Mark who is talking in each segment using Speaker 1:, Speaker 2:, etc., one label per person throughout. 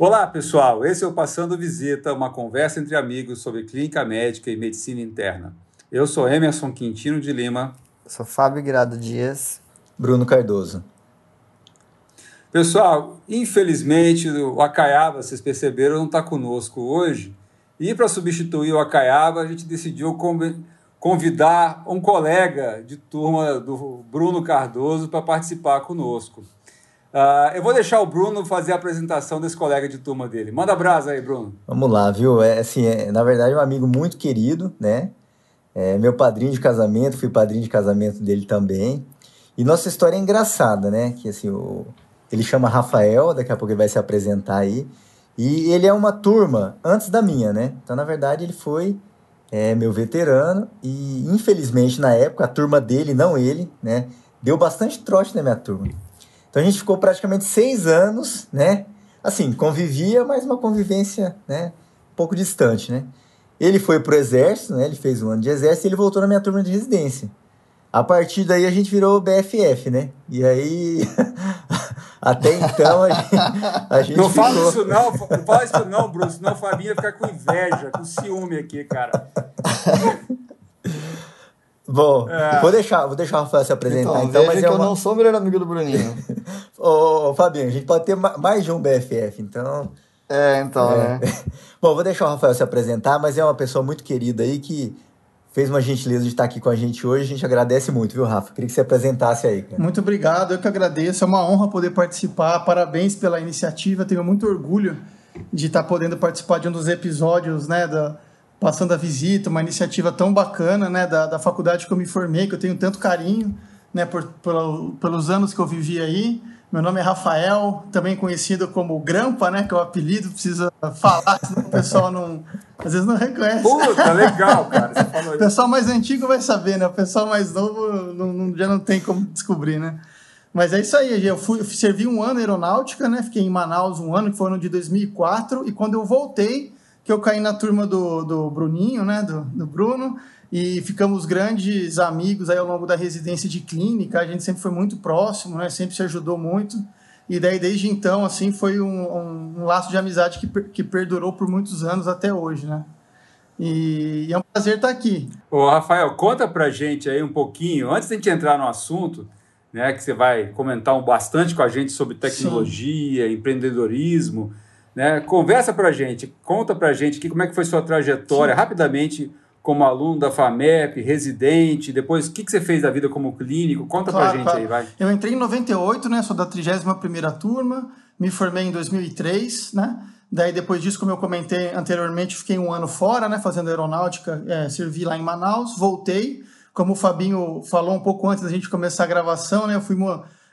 Speaker 1: Olá, pessoal. Esse é o Passando Visita, uma conversa entre amigos sobre clínica médica e medicina interna. Eu sou Emerson Quintino de Lima.
Speaker 2: Eu sou Fábio Guirado Dias.
Speaker 3: Bruno Cardoso.
Speaker 1: Pessoal, infelizmente o Acaiaba, vocês perceberam, não está conosco hoje. E para substituir o Acaiaba, a gente decidiu convidar um colega de turma do Bruno Cardoso para participar conosco. Uh, eu vou deixar o Bruno fazer a apresentação desse colega de turma dele. Manda brasa aí, Bruno.
Speaker 3: Vamos lá, viu? É, assim, é, na verdade, é um amigo muito querido, né? É meu padrinho de casamento, fui padrinho de casamento dele também. E nossa história é engraçada, né? Que assim, o, ele chama Rafael, daqui a pouco ele vai se apresentar aí. E ele é uma turma antes da minha, né? Então, na verdade, ele foi é, meu veterano e, infelizmente, na época, a turma dele, não ele, né? Deu bastante trote na minha turma. Então a gente ficou praticamente seis anos, né? Assim, convivia, mas uma convivência, né? Um pouco distante, né? Ele foi pro exército, né? Ele fez um ano de exército e ele voltou na minha turma de residência. A partir daí a gente virou BFF, né? E aí, até então a gente, a gente
Speaker 1: Não
Speaker 3: ficou...
Speaker 1: fala isso não, não fala isso não, Bruno, senão a Fabinha fica com inveja, com ciúme aqui, cara.
Speaker 3: Bom, é. vou deixar, vou deixar o Rafael se apresentar então.
Speaker 2: então mas é que uma... eu não sou o melhor amigo do Bruninho.
Speaker 3: ô, ô, Fabinho, a gente pode ter mais de um BFF, então.
Speaker 2: É, então, é.
Speaker 3: né? Bom, vou deixar o Rafael se apresentar, mas é uma pessoa muito querida aí que fez uma gentileza de estar aqui com a gente hoje. A gente agradece muito, viu, Rafa? Queria que você apresentasse aí. Cara.
Speaker 4: Muito obrigado, eu que agradeço. É uma honra poder participar. Parabéns pela iniciativa. Tenho muito orgulho de estar podendo participar de um dos episódios, né, da passando a visita, uma iniciativa tão bacana, né, da, da faculdade que eu me formei, que eu tenho tanto carinho, né, por, por, pelos anos que eu vivi aí. Meu nome é Rafael, também conhecido como Grampa, né, que é o apelido, precisa falar, senão o pessoal não, às vezes não reconhece.
Speaker 1: Puta, legal, cara.
Speaker 4: O pessoal mais antigo vai saber, né? O pessoal mais novo não, não, já não tem como descobrir, né? Mas é isso aí, eu fui, servi um ano aeronáutica, né? Fiquei em Manaus um ano, que foi no ano de 2004, e quando eu voltei, que eu caí na turma do, do Bruninho, né, do, do Bruno, e ficamos grandes amigos aí ao longo da residência de clínica, a gente sempre foi muito próximo, né, sempre se ajudou muito, e daí desde então, assim, foi um, um, laço de amizade que, que perdurou por muitos anos até hoje, né. E, é um prazer estar aqui.
Speaker 1: Ô, Rafael, conta pra gente aí um pouquinho, antes de a gente entrar no assunto, né, que você vai comentar um bastante com a gente sobre tecnologia, Sim. empreendedorismo, né? Conversa para a gente, conta para a gente aqui como é que foi sua trajetória, Sim. rapidamente, como aluno da FAMEP, residente, depois o que, que você fez da vida como clínico, conta claro, para a gente claro. aí, vai.
Speaker 4: Eu entrei em 98, né, sou da 31ª turma, me formei em 2003, né, daí depois disso, como eu comentei anteriormente, fiquei um ano fora, né, fazendo aeronáutica, é, servi lá em Manaus, voltei, como o Fabinho falou um pouco antes da gente começar a gravação, né, eu fui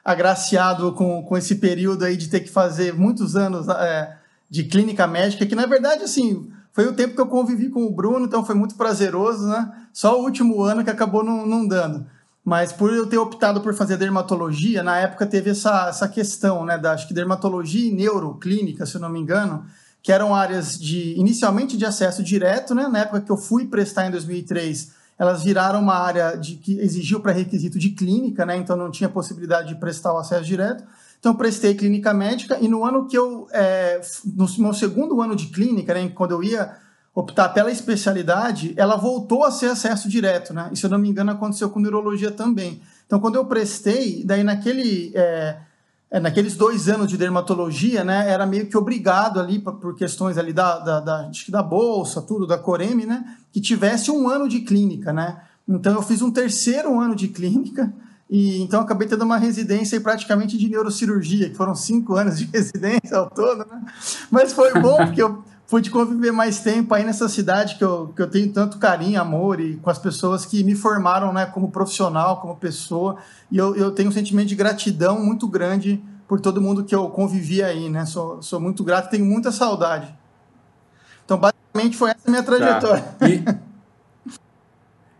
Speaker 4: agraciado com, com esse período aí de ter que fazer muitos anos... É, de clínica médica, que na verdade, assim, foi o tempo que eu convivi com o Bruno, então foi muito prazeroso, né? Só o último ano que acabou não, não dando. Mas por eu ter optado por fazer dermatologia, na época teve essa, essa questão, né? Da, acho que dermatologia e neuroclínica, se eu não me engano, que eram áreas de inicialmente de acesso direto, né? Na época que eu fui prestar em 2003, elas viraram uma área de que exigiu pré-requisito de clínica, né? Então não tinha possibilidade de prestar o acesso direto. Então, prestei clínica médica e no ano que eu, é, no meu segundo ano de clínica, né, quando eu ia optar pela especialidade, ela voltou a ser acesso direto, né? E se eu não me engano, aconteceu com neurologia também. Então, quando eu prestei, daí naquele, é, é, naqueles dois anos de dermatologia, né, era meio que obrigado ali, por questões ali da, da, da, da bolsa, tudo, da Coreme, né, que tivesse um ano de clínica, né? Então, eu fiz um terceiro ano de clínica, e então acabei tendo uma residência praticamente de neurocirurgia, que foram cinco anos de residência ao todo, né? Mas foi bom, porque eu pude conviver mais tempo aí nessa cidade que eu, que eu tenho tanto carinho, amor e com as pessoas que me formaram né, como profissional, como pessoa. E eu, eu tenho um sentimento de gratidão muito grande por todo mundo que eu convivi aí, né? Sou, sou muito grato, tenho muita saudade. Então, basicamente, foi essa a minha tá. trajetória.
Speaker 1: Tá. E...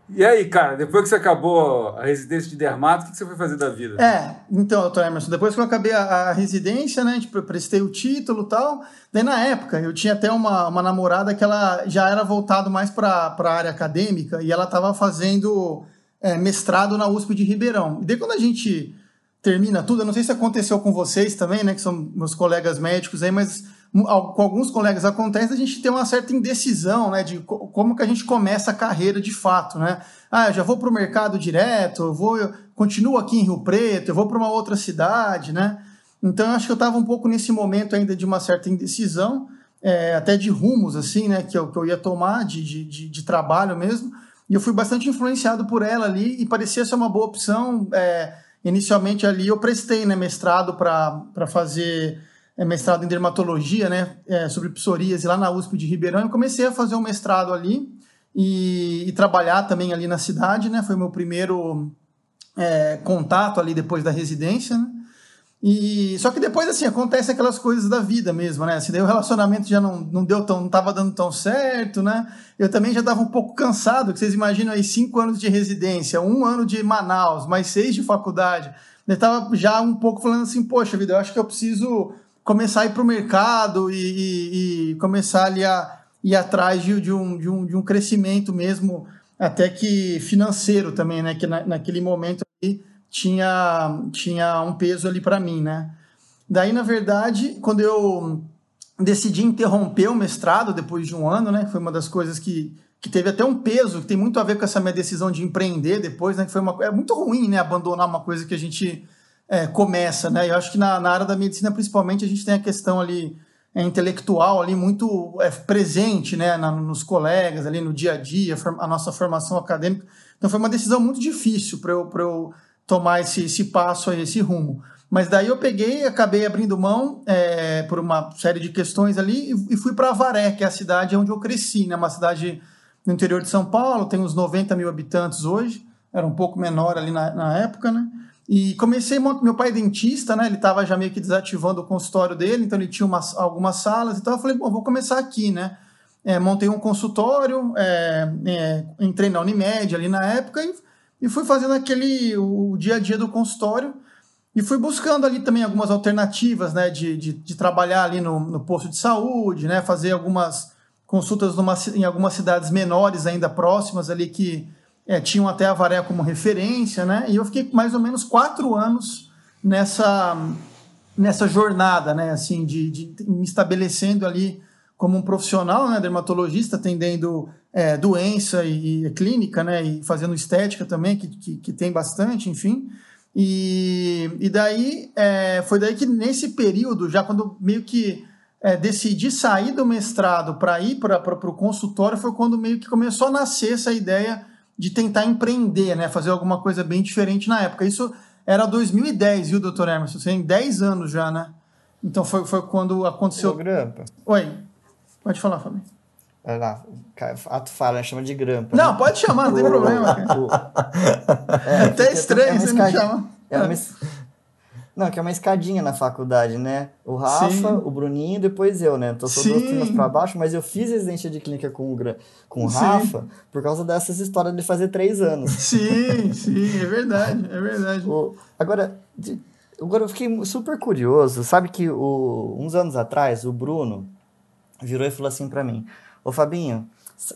Speaker 1: E aí, cara, depois que você acabou a residência de dermato, o que você foi fazer da vida?
Speaker 4: É, então, doutor Emerson, depois que eu acabei a, a residência, né, tipo, prestei o título e tal, daí na época eu tinha até uma, uma namorada que ela já era voltado mais para a área acadêmica e ela estava fazendo é, mestrado na USP de Ribeirão. E daí quando a gente termina tudo, eu não sei se aconteceu com vocês também, né, que são meus colegas médicos aí, mas com alguns colegas acontece a gente ter uma certa indecisão, né, de como que a gente começa a carreira de fato, né? Ah, eu já vou para o mercado direto, eu vou, eu continuo aqui em Rio Preto, eu vou para uma outra cidade, né? Então, eu acho que eu estava um pouco nesse momento ainda de uma certa indecisão, é, até de rumos, assim, né, que eu, que eu ia tomar de, de, de, trabalho mesmo. E eu fui bastante influenciado por ela ali e parecia ser uma boa opção. É, inicialmente ali eu prestei né, mestrado para fazer é, mestrado em dermatologia, né, é, sobre psoríase lá na USP de Ribeirão. Eu comecei a fazer um mestrado ali e, e trabalhar também ali na cidade, né? Foi meu primeiro é, contato ali depois da residência, né? E só que depois assim acontece aquelas coisas da vida mesmo, né? Assim, daí o relacionamento já não, não deu tão, não tava dando tão certo, né? Eu também já estava um pouco cansado, que vocês imaginam aí cinco anos de residência, um ano de Manaus, mais seis de faculdade. Eu estava já um pouco falando assim, poxa vida, eu acho que eu preciso começar a ir para o mercado e, e, e, começar ali a ir atrás de, de, um, de, um, de um crescimento mesmo, até que financeiro também, né? Que na, naquele momento ali tinha, tinha um peso ali para mim, né? Daí, na verdade, quando eu decidi interromper o mestrado depois de um ano, né? Foi uma das coisas que, que teve até um peso, que tem muito a ver com essa minha decisão de empreender depois, né? Que foi uma, é muito ruim, né? Abandonar uma coisa que a gente é, começa, né? Eu acho que na, na, área da medicina, principalmente, a gente tem a questão ali é, intelectual ali muito é, presente, né? Na, nos colegas ali no dia a dia, a nossa formação acadêmica. Então foi uma decisão muito difícil para eu, eu tomar esse, esse passo, esse rumo. Mas daí eu peguei, acabei abrindo mão é, por uma série de questões ali e, e fui para Avaré, que é a cidade onde eu cresci, né? Uma cidade no interior de São Paulo, tem uns 90 mil habitantes hoje, era um pouco menor ali na, na época, né? E comecei, meu pai é dentista, né? Ele estava já meio que desativando o consultório dele, então ele tinha umas, algumas salas, então eu falei, bom, vou começar aqui, né? É, montei um consultório, é, é, entrei na Unimed ali na época e, e fui fazendo aquele, o dia a dia do consultório e fui buscando ali também algumas alternativas, né? De, de, de trabalhar ali no, no, posto de saúde, né? Fazer algumas consultas numa, em algumas cidades menores ainda próximas ali que é, tinham até a Varé como referência, né? E eu fiquei mais ou menos quatro anos nessa, nessa jornada, né? Assim, de, de me estabelecendo ali como um profissional, né? Dermatologista, atendendo é, doença e, e, clínica, né? E fazendo estética também, que, que, que tem bastante, enfim. E, e daí, é, foi daí que nesse período, já quando meio que é, decidi sair do mestrado para ir para o consultório, foi quando meio que começou a nascer essa ideia de tentar empreender, né? Fazer alguma coisa bem diferente na época. Isso era 2010, viu, doutor Emerson? Você tem 10 anos já, né? Então foi, foi quando aconteceu.
Speaker 2: Ô, Grampa.
Speaker 4: Oi. Pode falar, Fabinho.
Speaker 2: Olha lá, ato fala, chama de grampa.
Speaker 4: Não, né? pode chamar, não tem problema. é, Até estranho, é você me chama.
Speaker 2: É uma, não, que é uma escadinha na faculdade, né? O Rafa, Sim. o Bruninho, depois eu, né? Então, sou duas turmas para baixo, mas eu fiz residência de clínica com o, com o Rafa por causa dessas histórias de fazer três anos.
Speaker 4: Sim, sim, é verdade, é verdade.
Speaker 2: O, agora, de, agora, eu fiquei super curioso. Sabe que o, uns anos atrás, o Bruno virou e falou assim para mim: Ô Fabinho,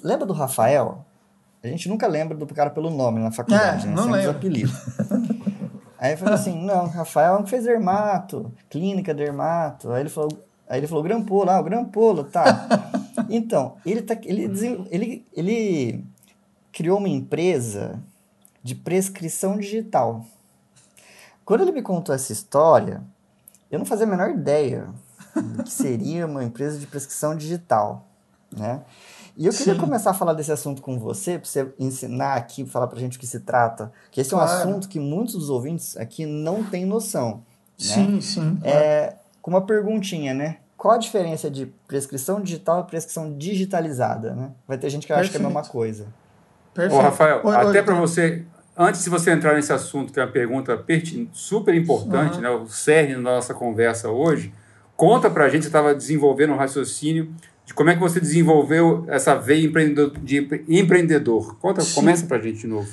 Speaker 2: lembra do Rafael? A gente nunca lembra do cara pelo nome na faculdade,
Speaker 4: é,
Speaker 2: né?
Speaker 4: Não
Speaker 2: Sempre
Speaker 4: lembro.
Speaker 2: apelido. Aí falei assim, não, Rafael fez dermato, clínica dermato. Aí ele falou, aí ele falou, Grampolo, ah, o Grampolo, tá. então, ele, tá, ele, ele, ele criou uma empresa de prescrição digital. Quando ele me contou essa história, eu não fazia a menor ideia do que seria uma empresa de prescrição digital, né? E eu queria Sim. começar a falar desse assunto com você, para você ensinar aqui, falar para a gente o que se trata, que esse claro. é um assunto que muitos dos ouvintes aqui não têm noção.
Speaker 4: Sim,
Speaker 2: né?
Speaker 4: sim.
Speaker 2: É, com uma perguntinha, né? Qual a diferença de prescrição digital e prescrição digitalizada, né? Vai ter gente que Perfeito. acha que é a mesma coisa.
Speaker 1: Perfeito. Ô, Rafael, oi, até para você, antes de você entrar nesse assunto, que é uma pergunta super importante, uhum. né, o cerne da nossa conversa hoje, conta para a gente, você estava desenvolvendo um raciocínio de como é que você desenvolveu essa veia empreendedor, de empreendedor. Conta, Sim. começa para a gente de novo.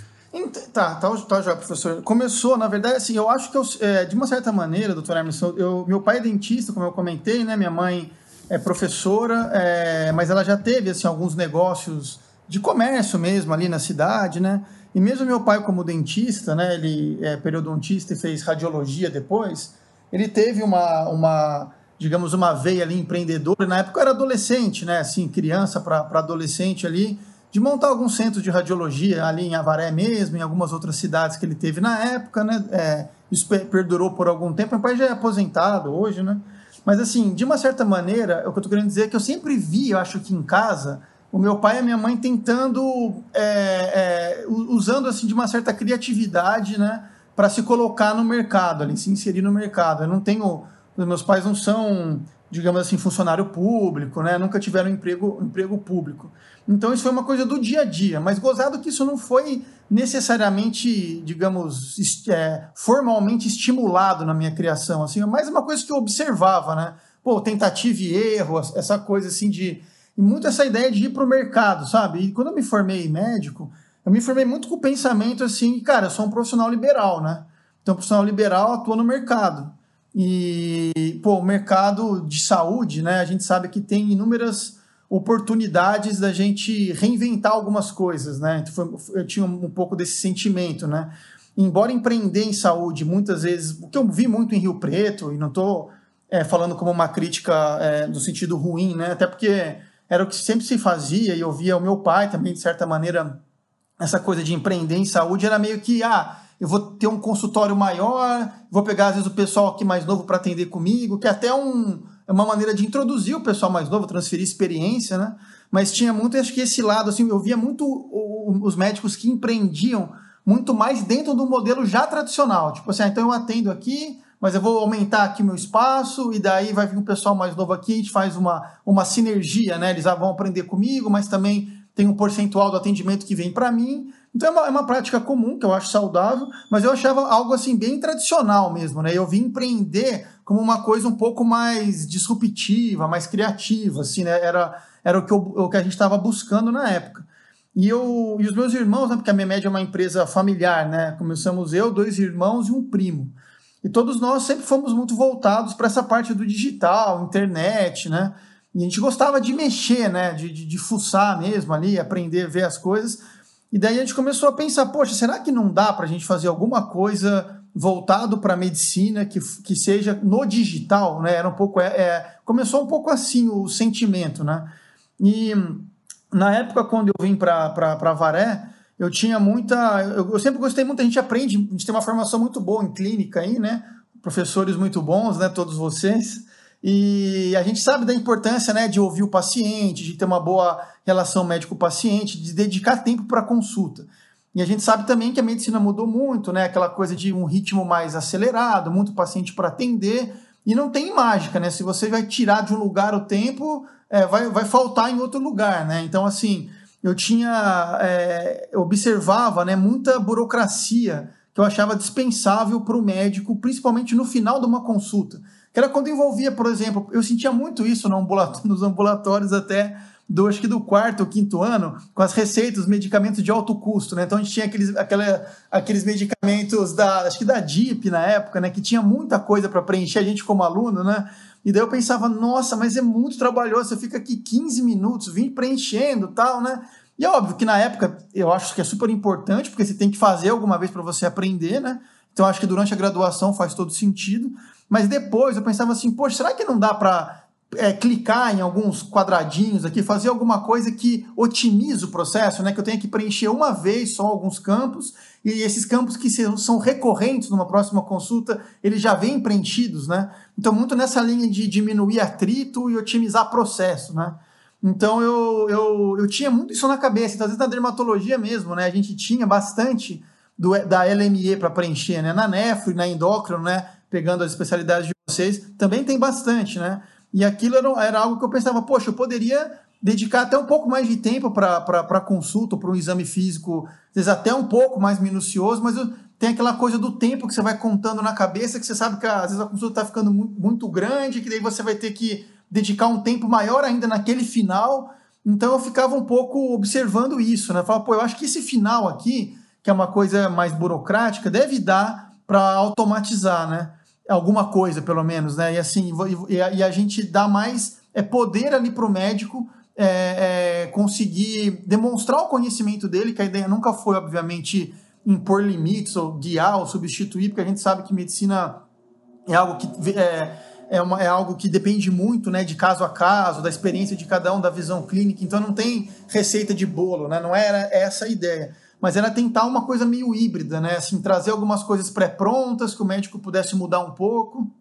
Speaker 4: Tá, tá, tá já, professor. Começou, na verdade, assim, eu acho que eu, é, de uma certa maneira, doutor Emerson, eu, meu pai é dentista, como eu comentei, né? Minha mãe é professora, é, mas ela já teve, assim, alguns negócios de comércio mesmo ali na cidade, né? E mesmo meu pai como dentista, né? Ele é periodontista e fez radiologia depois, ele teve uma, uma digamos, uma veia ali empreendedora. Na época eu era adolescente, né? Assim, criança para adolescente ali, de montar alguns centros de radiologia ali em Avaré mesmo, em algumas outras cidades que ele teve na época, né? É, isso perdurou por algum tempo. Meu pai já é aposentado hoje, né? Mas, assim, de uma certa maneira, o que eu estou querendo dizer é que eu sempre vi, eu acho que em casa, o meu pai e a minha mãe tentando, é, é, usando, assim, de uma certa criatividade, né? Para se colocar no mercado, ali, se inserir no mercado. Eu não tenho meus pais não são, digamos assim, funcionário público, né? Nunca tiveram emprego, emprego público. Então isso foi uma coisa do dia a dia, mas gozado que isso não foi necessariamente, digamos, é, formalmente estimulado na minha criação, assim, é mais uma coisa que eu observava, né? Pô, tentativa e erro, essa coisa assim de e muito essa ideia de ir para o mercado, sabe? E quando eu me formei médico, eu me formei muito com o pensamento assim, cara, eu sou um profissional liberal, né? Então, profissional liberal atua no mercado. E, pô, o mercado de saúde, né? A gente sabe que tem inúmeras oportunidades da gente reinventar algumas coisas, né? Então, eu tinha um pouco desse sentimento, né? Embora empreender em saúde, muitas vezes, o que eu vi muito em Rio Preto, e não estou é, falando como uma crítica é, no sentido ruim, né? Até porque era o que sempre se fazia, e eu via o meu pai também, de certa maneira, essa coisa de empreender em saúde era meio que, ah, eu vou ter um consultório maior, vou pegar às vezes o pessoal aqui mais novo para atender comigo, que é até um, é uma maneira de introduzir o pessoal mais novo, transferir experiência, né? Mas tinha muito, acho que esse lado, assim, eu via muito os médicos que empreendiam muito mais dentro do modelo já tradicional. Tipo assim, ah, então eu atendo aqui, mas eu vou aumentar aqui meu espaço, e daí vai vir um pessoal mais novo aqui, a gente faz uma, uma sinergia, né? Eles vão aprender comigo, mas também tem um percentual do atendimento que vem para mim. Então é uma, é uma, prática comum, que eu acho saudável, mas eu achava algo assim bem tradicional mesmo, né? Eu vim empreender como uma coisa um pouco mais disruptiva, mais criativa, assim, né? Era, era o, que eu, o que a gente estava buscando na época. E, eu, e os meus irmãos, né? Porque a minha média é uma empresa familiar, né? Começamos eu, dois irmãos e um primo. E todos nós sempre fomos muito voltados para essa parte do digital, internet, né? E a gente gostava de mexer, né? De, de, de fuçar mesmo ali, aprender ver as coisas. E daí a gente começou a pensar, poxa, será que não dá para a gente fazer alguma coisa voltado para a medicina que, que seja no digital, né? Era um pouco, é, é, começou um pouco assim o sentimento, né? E na época quando eu vim para Varé, eu tinha muita, eu, eu sempre gostei muito, a gente aprende, a gente tem uma formação muito boa em clínica aí, né? Professores muito bons, né? Todos vocês. E a gente sabe da importância né, de ouvir o paciente, de ter uma boa relação médico-paciente, de dedicar tempo para a consulta. E a gente sabe também que a medicina mudou muito, né? Aquela coisa de um ritmo mais acelerado, muito paciente para atender. E não tem mágica, né? Se você vai tirar de um lugar o tempo, é, vai, vai faltar em outro lugar, né? Então, assim, eu tinha. É, observava né, muita burocracia que eu achava dispensável para o médico, principalmente no final de uma consulta que era quando envolvia, por exemplo, eu sentia muito isso no ambulatório, nos ambulatórios até do acho que do quarto ou quinto ano, com as receitas, os medicamentos de alto custo, né? Então a gente tinha aqueles, aquela, aqueles medicamentos da, acho que da DIP na época, né? Que tinha muita coisa para preencher a gente como aluno, né? E daí eu pensava, nossa, mas é muito trabalhoso, você fica aqui 15 minutos, vim preenchendo tal, né? E é óbvio que na época eu acho que é super importante, porque você tem que fazer alguma vez para você aprender, né? Então acho que durante a graduação faz todo sentido. Mas depois eu pensava assim, poxa, será que não dá para é, clicar em alguns quadradinhos aqui, fazer alguma coisa que otimize o processo, né? Que eu tenha que preencher uma vez só alguns campos e esses campos que são recorrentes numa próxima consulta, eles já vêm preenchidos, né? Então, muito nessa linha de diminuir atrito e otimizar processo, né? Então, eu, eu, eu tinha muito isso na cabeça. Então, às vezes, na dermatologia mesmo, né? A gente tinha bastante do, da LME para preencher, né? Na nefro na endócrino, né? Pegando as especialidades de vocês, também tem bastante, né? E aquilo era, era algo que eu pensava, poxa, eu poderia dedicar até um pouco mais de tempo para consulta, para um exame físico, às vezes até um pouco mais minucioso, mas eu, tem aquela coisa do tempo que você vai contando na cabeça, que você sabe que às vezes a consulta está ficando muito, muito grande, que daí você vai ter que dedicar um tempo maior ainda naquele final. Então eu ficava um pouco observando isso, né? Falava, pô, eu acho que esse final aqui, que é uma coisa mais burocrática, deve dar para automatizar, né? Alguma coisa, pelo menos, né? E assim, e a, gente dá mais é, poder ali para o médico é, é, conseguir demonstrar o conhecimento dele, que a ideia nunca foi, obviamente, impor limites ou guiar ou substituir, porque a gente sabe que medicina é algo que é, é, uma, é algo que depende muito né, de caso a caso, da experiência de cada um, da visão clínica, então não tem receita de bolo, né? não era essa a ideia. Mas era tentar uma coisa meio híbrida, né? Assim, trazer algumas coisas pré-prontas que o médico pudesse mudar um pouco.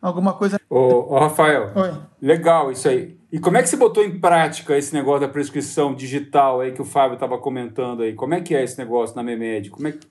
Speaker 4: Alguma coisa.
Speaker 1: Ô, ô Rafael, Oi. legal isso aí. E como é que você botou em prática esse negócio da prescrição digital aí que o Fábio estava comentando aí? Como é que é esse negócio na MEMED? Como é que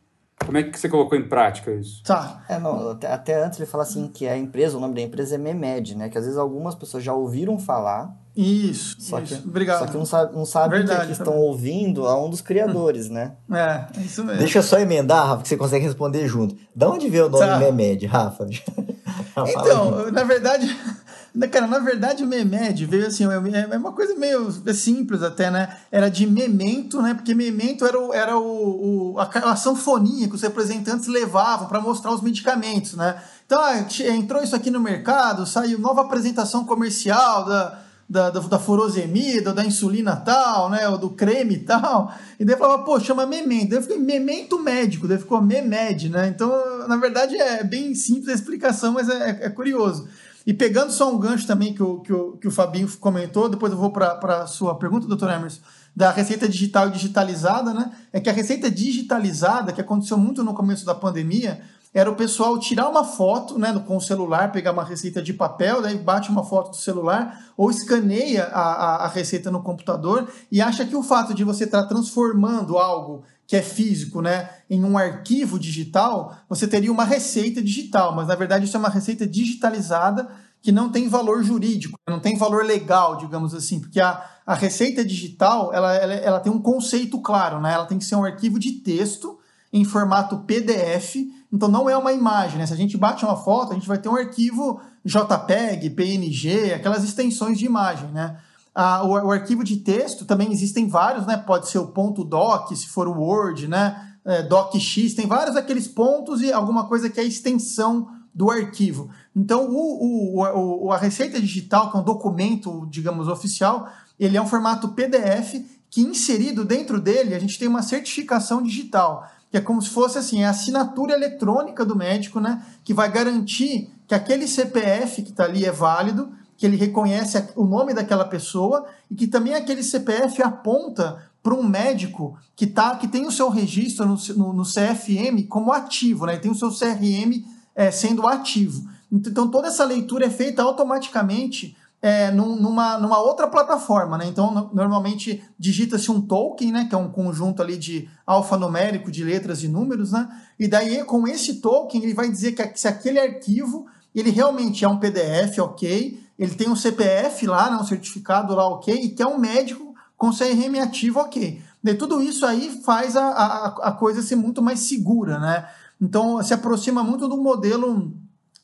Speaker 1: como é que você colocou em prática isso?
Speaker 2: Tá. É, não, até, até antes ele fala assim que a empresa, o nome da empresa é Memed, né? Que às vezes algumas pessoas já ouviram falar.
Speaker 4: Isso,
Speaker 2: só
Speaker 4: isso.
Speaker 2: Que,
Speaker 4: Obrigado.
Speaker 2: Só que não, sabe, não sabem Verdade, que, estão ouvindo a um dos criadores, né?
Speaker 4: É, é isso mesmo.
Speaker 3: Deixa eu só emendar, Rafa, que você consegue responder junto. Da onde veio o nome tá. Memed, Rafa?
Speaker 4: então, na verdade... Cara, na verdade, o Memed veio assim, é, é uma coisa meio simples até, né? Era de memento, né? Porque memento era, o, era o, o a, a sanfonia que os representantes levavam para mostrar os medicamentos, né? Então, ah, entrou isso aqui no mercado, saiu nova apresentação comercial da, da, da, da furosemida, da insulina tal, né? Ou do creme tal. E daí falava, pô, chama memento. Daí ficou memento médico, daí ficou memed, né? Então, na verdade, é bem simples a explicação, mas é, é curioso. E pegando só um gancho também que o, que o, que o Fabinho comentou, depois eu vou para a sua pergunta, doutor Emerson, da receita digital e digitalizada, né? É que a receita digitalizada, que aconteceu muito no começo da pandemia, era o pessoal tirar uma foto né, com o celular, pegar uma receita de papel, daí bate uma foto do celular, ou escaneia a, a, a receita no computador e acha que o fato de você estar tá transformando algo que é físico, né, em um arquivo digital, você teria uma receita digital, mas na verdade isso é uma receita digitalizada que não tem valor jurídico, não tem valor legal, digamos assim, porque a, a receita digital ela, ela, ela tem um conceito claro, né? ela tem que ser um arquivo de texto em formato PDF, então não é uma imagem, né? Se a gente bate uma foto, a gente vai ter um arquivo JPEG, PNG, aquelas extensões de imagem, né? Ah, o, o, arquivo de texto também existem vários, né? Pode ser o ponto doc, se for o Word, né? É, docx, tem vários aqueles pontos e alguma coisa que é a extensão do arquivo. Então, o, o, o, a receita digital, que é um documento, digamos, oficial, ele é um formato PDF que inserido dentro dele a gente tem uma certificação digital, que é como se fosse assim, a assinatura eletrônica do médico, né? Que vai garantir que aquele CPF que está ali é válido, que ele reconhece o nome daquela pessoa e que também aquele CPF aponta para um médico que, tá, que tem o seu registro no, no, no CFM como ativo, né? tem o seu CRM é, sendo ativo. Então, toda essa leitura é feita automaticamente é, num, numa, numa outra plataforma, né? Então, normalmente digita-se um token, né? Que é um conjunto ali de alfanumérico de letras e números, né? E daí, com esse token, ele vai dizer que se aquele arquivo ele realmente é um PDF, ok, ele tem um CPF lá, né, um certificado lá, ok, e que é um médico com CRM ativo, ok. E tudo isso aí faz a, a, a coisa ser muito mais segura, né? Então, se aproxima muito do modelo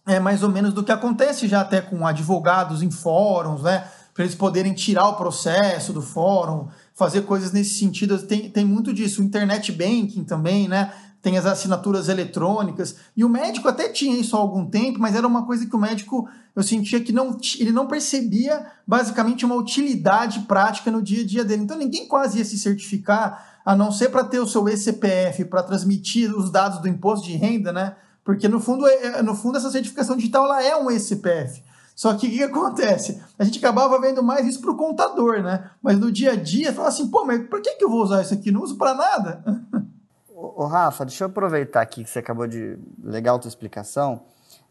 Speaker 4: é, mais ou menos do que acontece já até com advogados em fóruns, né? Para eles poderem tirar o processo do fórum, fazer coisas nesse sentido. Tem, tem muito disso. Internet banking também, né? tem as assinaturas eletrônicas. E o médico até tinha isso há algum tempo, mas era uma coisa que o médico eu sentia que não, ele não percebia basicamente uma utilidade prática no dia a dia dele. Então ninguém quase ia se certificar, a não ser para ter o seu ECPF, para transmitir os dados do imposto de renda, né? Porque no fundo, é, é, no fundo essa certificação digital ela é um ECPF. Só que o que acontece? A gente acabava vendo mais isso para o contador, né? Mas no dia a dia, fala assim, pô, mas por que, que eu vou usar isso aqui? Não uso para nada.
Speaker 2: Ô, Rafa, deixa eu aproveitar aqui que você acabou de. Legal a tua explicação.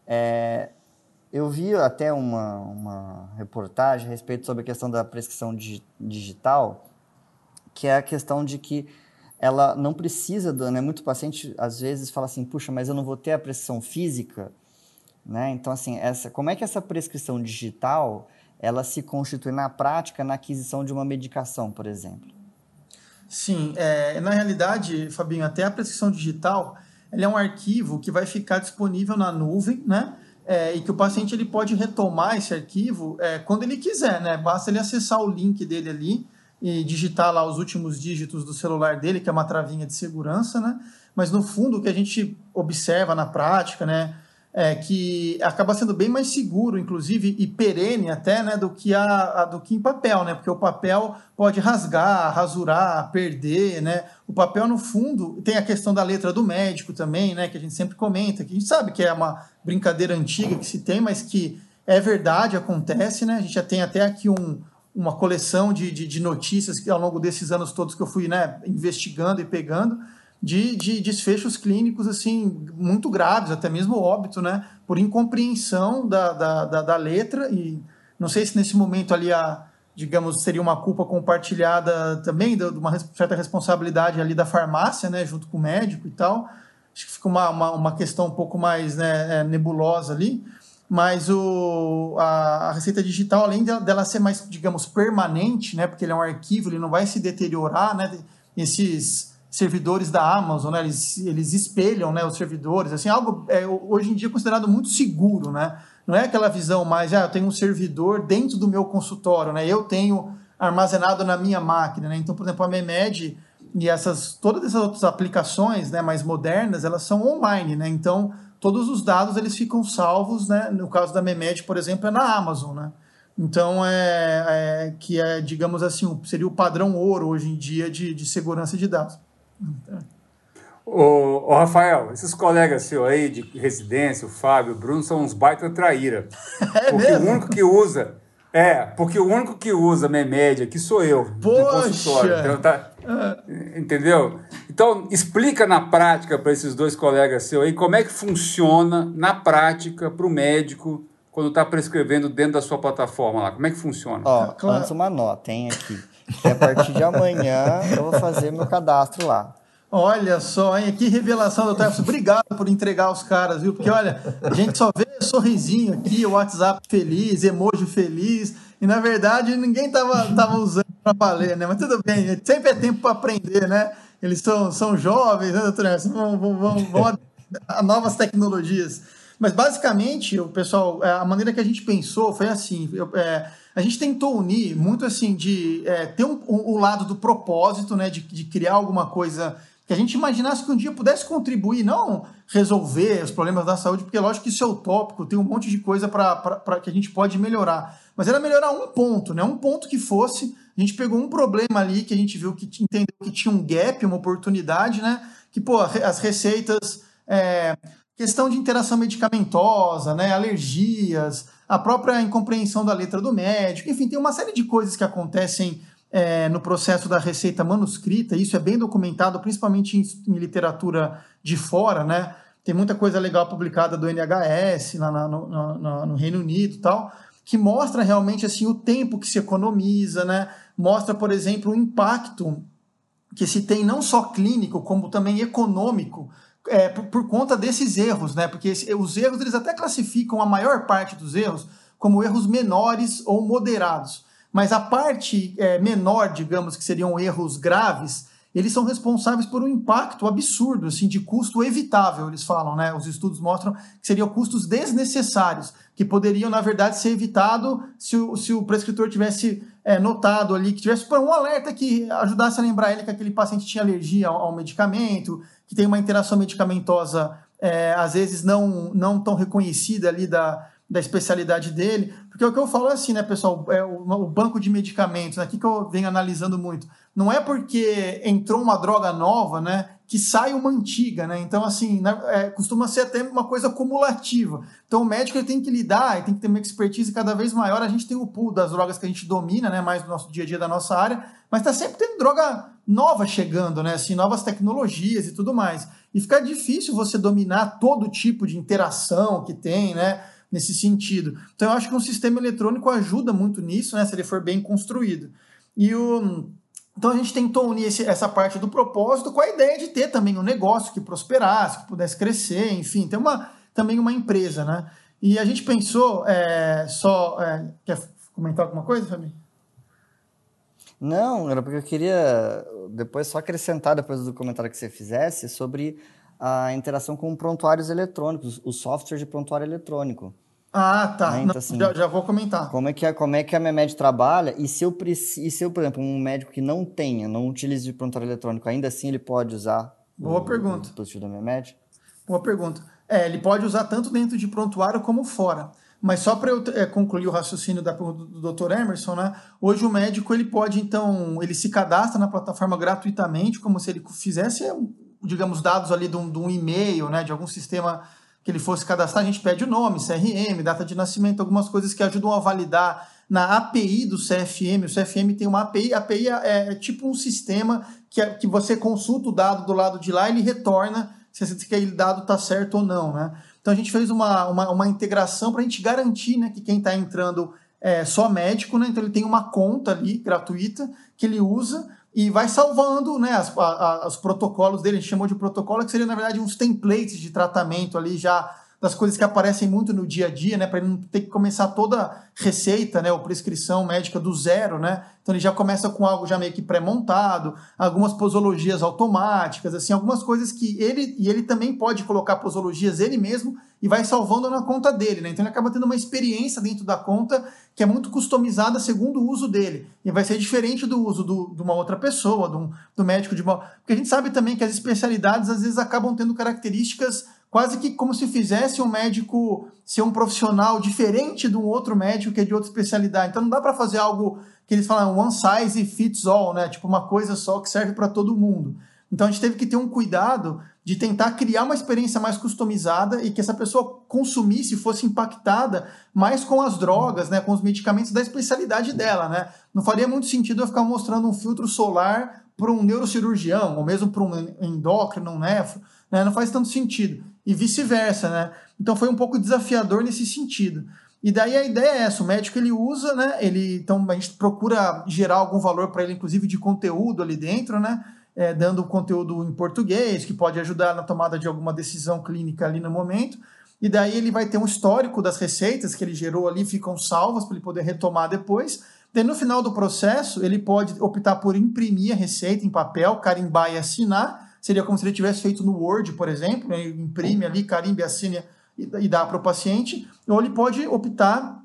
Speaker 2: É, eu vi até uma, uma reportagem a respeito sobre a questão da prescrição digi digital, que é a questão de que ela não precisa, né? Muito paciente às vezes fala assim, puxa, mas eu não vou ter a prescrição física, né? Então, assim, essa, como é que essa prescrição digital ela se constitui na prática na aquisição de uma medicação, por exemplo?
Speaker 4: Sim, é, na realidade, Fabinho, até a prescrição digital é um arquivo que vai ficar disponível na nuvem, né? É, e que o paciente ele pode retomar esse arquivo é, quando ele quiser, né? Basta ele acessar o link dele ali e digitar lá os últimos dígitos do celular dele, que é uma travinha de segurança, né? Mas no fundo o que a gente observa na prática, né? é, que acaba sendo bem mais seguro, inclusive, e perene até, né, do que, a, a, do que em papel, né? Porque o papel pode rasgar, rasurar, perder, né? O papel, no fundo, tem a questão da letra do médico também, né? Que a gente sempre comenta, que a gente sabe que é uma brincadeira antiga que se tem, mas que É verdade, acontece, né? A gente já tem até aqui um, uma coleção de, de, de, notícias que ao longo desses anos todos que eu fui né, investigando e pegando de, de desfechos clínicos assim muito graves, até mesmo óbito, né? Por incompreensão da, da, da, da letra e não sei se nesse momento ali a digamos, seria uma culpa compartilhada também, de uma certa responsabilidade ali da farmácia, né, junto com o médico e tal. Acho que fica uma, uma, uma questão um pouco mais né, é, nebulosa ali. Mas o, a, a, receita digital, além dela, ser mais, digamos, permanente, né, porque ele é um arquivo, ele não vai se deteriorar, né, esses servidores da Amazon, né, eles, eles espelham né, os servidores, assim, algo é, hoje em dia considerado muito seguro, né, não é aquela visão mais, ah, eu tenho um servidor dentro do meu consultório, né? Eu tenho armazenado na minha máquina, né? Então, por exemplo, a Memed e essas todas essas outras aplicações, né, mais modernas, elas são online, né? Então, todos os dados eles ficam salvos, né? No caso da Memed, por exemplo, é na Amazon, né? Então, é, é que é, digamos assim, seria o padrão ouro hoje em dia de, de segurança de dados.
Speaker 1: Ô, ô, Rafael, esses colegas seus aí de residência, o Fábio, o Bruno, são uns baita traíra.
Speaker 4: É
Speaker 1: porque
Speaker 4: mesmo?
Speaker 1: o único que usa. É, porque o único que usa Memédia aqui sou eu,
Speaker 4: Poxa!
Speaker 1: do consultório. Então, tá, entendeu? Então, explica na prática para esses dois colegas seus aí como é que funciona na prática para o médico quando está prescrevendo dentro da sua plataforma lá. Como é que funciona?
Speaker 2: Ó,
Speaker 4: Claro.
Speaker 2: antes uma nota, hein, aqui. Que a partir de amanhã eu vou fazer meu cadastro lá.
Speaker 4: Olha só, hein? Que revelação, doutor Everson. Obrigado por entregar os caras, viu? Porque, olha, a gente só vê sorrisinho aqui, o WhatsApp feliz, emoji feliz, e na verdade ninguém tava, tava usando para valer, né? Mas tudo bem, sempre é tempo para aprender, né? Eles são, são jovens, né, Everson? Vão, vão, vão, vão a novas tecnologias. Mas basicamente, o pessoal, é, a maneira que a gente pensou foi assim: eu, é, a gente tentou unir muito assim de é, ter um, o lado do propósito, né? De, de criar alguma coisa que a gente imaginasse que um dia pudesse contribuir, não resolver os problemas da saúde, porque lógico que isso é utópico, tem um monte de coisa para que a gente pode melhorar. Mas era melhorar um ponto, né? Um ponto que fosse. A gente pegou um problema ali que a gente viu que entendeu que tinha um gap, uma oportunidade, né? Que, pô, as receitas. É, questão de interação medicamentosa, né? Alergias, a própria incompreensão da letra do médico, enfim, tem uma série de coisas que acontecem é, no processo da receita manuscrita, isso é bem documentado, principalmente em, em, literatura de fora, né? Tem muita coisa legal publicada do NHS lá na, no, no, no, Reino Unido e tal, que mostra realmente assim o tempo que se economiza, né? Mostra, por exemplo, o impacto que se tem não só clínico, como também econômico, é, por, por, conta desses erros, né? Porque esse, os erros eles até classificam a maior parte dos erros como erros menores ou moderados. Mas a parte é, menor, digamos, que seriam erros graves, eles são responsáveis por um impacto absurdo, assim, de custo evitável, eles falam, né? Os estudos mostram que seriam custos desnecessários, que poderiam, na verdade, ser evitado se o, se o prescritor tivesse é, notado ali, que tivesse um alerta que ajudasse a lembrar ele que aquele paciente tinha alergia ao, ao medicamento, que tem uma interação medicamentosa, é, às vezes, não, não tão reconhecida ali da, da especialidade dele. Porque o que eu falo é assim, né, pessoal? É o, banco de medicamentos, aqui né, que eu venho analisando muito. Não é porque entrou uma droga nova, né, que sai uma antiga, né? Então, assim, né, é, costuma ser até uma coisa cumulativa. Então, o médico ele tem que lidar, ele tem que ter uma expertise cada vez maior. A gente tem o pool das drogas que a gente domina, né, mais do nosso dia a dia da nossa área, mas está sempre tendo droga nova chegando, né? Assim, novas tecnologias e tudo mais. E fica difícil você dominar todo tipo de interação que tem, né? Nesse sentido. Então eu acho que um sistema eletrônico ajuda muito nisso, né, se ele for bem construído. E o então a gente tentou unir esse, essa parte do propósito com a ideia de ter também um negócio que prosperasse, que pudesse crescer, enfim, ter uma, também uma empresa, né? E a gente pensou é, só. É, quer comentar alguma coisa, Fabi?
Speaker 2: Não, era porque eu queria depois só acrescentar, depois do comentário que você fizesse, sobre a interação com prontuários eletrônicos, o software de prontuário eletrônico.
Speaker 4: Ah, tá. Né? Então, assim, já, já, vou comentar.
Speaker 2: Como é que a, como é que a Memed trabalha e se eu e se eu, por exemplo, um médico que não tenha, não utilize de prontuário eletrônico, ainda assim ele pode usar
Speaker 4: Boa
Speaker 2: o,
Speaker 4: pergunta.
Speaker 2: o dispositivo da Memed?
Speaker 4: Boa pergunta. É, ele pode usar tanto dentro de prontuário como fora. Mas só para eu é, concluir o raciocínio da, do, do Dr. Emerson, né? Hoje o médico ele pode então, ele se cadastra na plataforma gratuitamente, como se ele fizesse digamos, dados ali de um, de um e-mail, né, de algum sistema que ele fosse cadastrar, a gente pede o nome, CRM, data de nascimento, algumas coisas que ajudam a validar na API do CFM. O CFM tem uma API, a API é, é tipo um sistema que, é, que você consulta o dado do lado de lá e ele retorna se aquele dado está certo ou não, né? Então a gente fez uma, uma, uma integração para a gente garantir né, que quem está entrando é só médico, né? Então ele tem uma conta ali gratuita que ele usa e vai salvando né, as, a, os protocolos dele, a gente chamou de protocolo, que seria, na verdade, uns templates de tratamento ali já das coisas que aparecem muito no dia a dia, né? Para ele não ter que começar toda receita, né? Ou prescrição médica do zero, né? Então ele já começa com algo já meio que pré-montado, algumas posologias automáticas, assim, algumas coisas que ele e ele também pode colocar posologias ele mesmo e vai salvando na conta dele, né? Então ele acaba tendo uma experiência dentro da conta que é muito customizada segundo o uso dele. E vai ser diferente do uso do, de uma outra pessoa, do, do médico de uma. Porque a gente sabe também que as especialidades às vezes acabam tendo características quase que como se fizesse um médico ser um profissional diferente de um outro médico que é de outra especialidade. Então não dá para fazer algo que eles falam one size fits all, né? Tipo uma coisa só que serve para todo mundo. Então a gente teve que ter um cuidado de tentar criar uma experiência mais customizada e que essa pessoa consumisse, fosse impactada mais com as drogas, né, com os medicamentos da especialidade dela, né? Não faria muito sentido eu ficar mostrando um filtro solar para um neurocirurgião ou mesmo para um endócrino, um nefro, né? Não faz tanto sentido e vice-versa, né? Então foi um pouco desafiador nesse sentido. E daí a ideia é essa, o médico ele usa, né? Ele, então a gente procura gerar algum valor para ele, inclusive de conteúdo ali dentro, né? É, dando conteúdo em português, que pode ajudar na tomada de alguma decisão clínica ali no momento. E daí ele vai ter um histórico das receitas que ele gerou ali, ficam salvas para ele poder retomar depois. Daí no final do processo, ele pode optar por imprimir a receita em papel, carimbar e assinar Seria como se ele tivesse feito no Word, por exemplo, né? imprime ali, carimba, assina e dá para o paciente, ou ele pode optar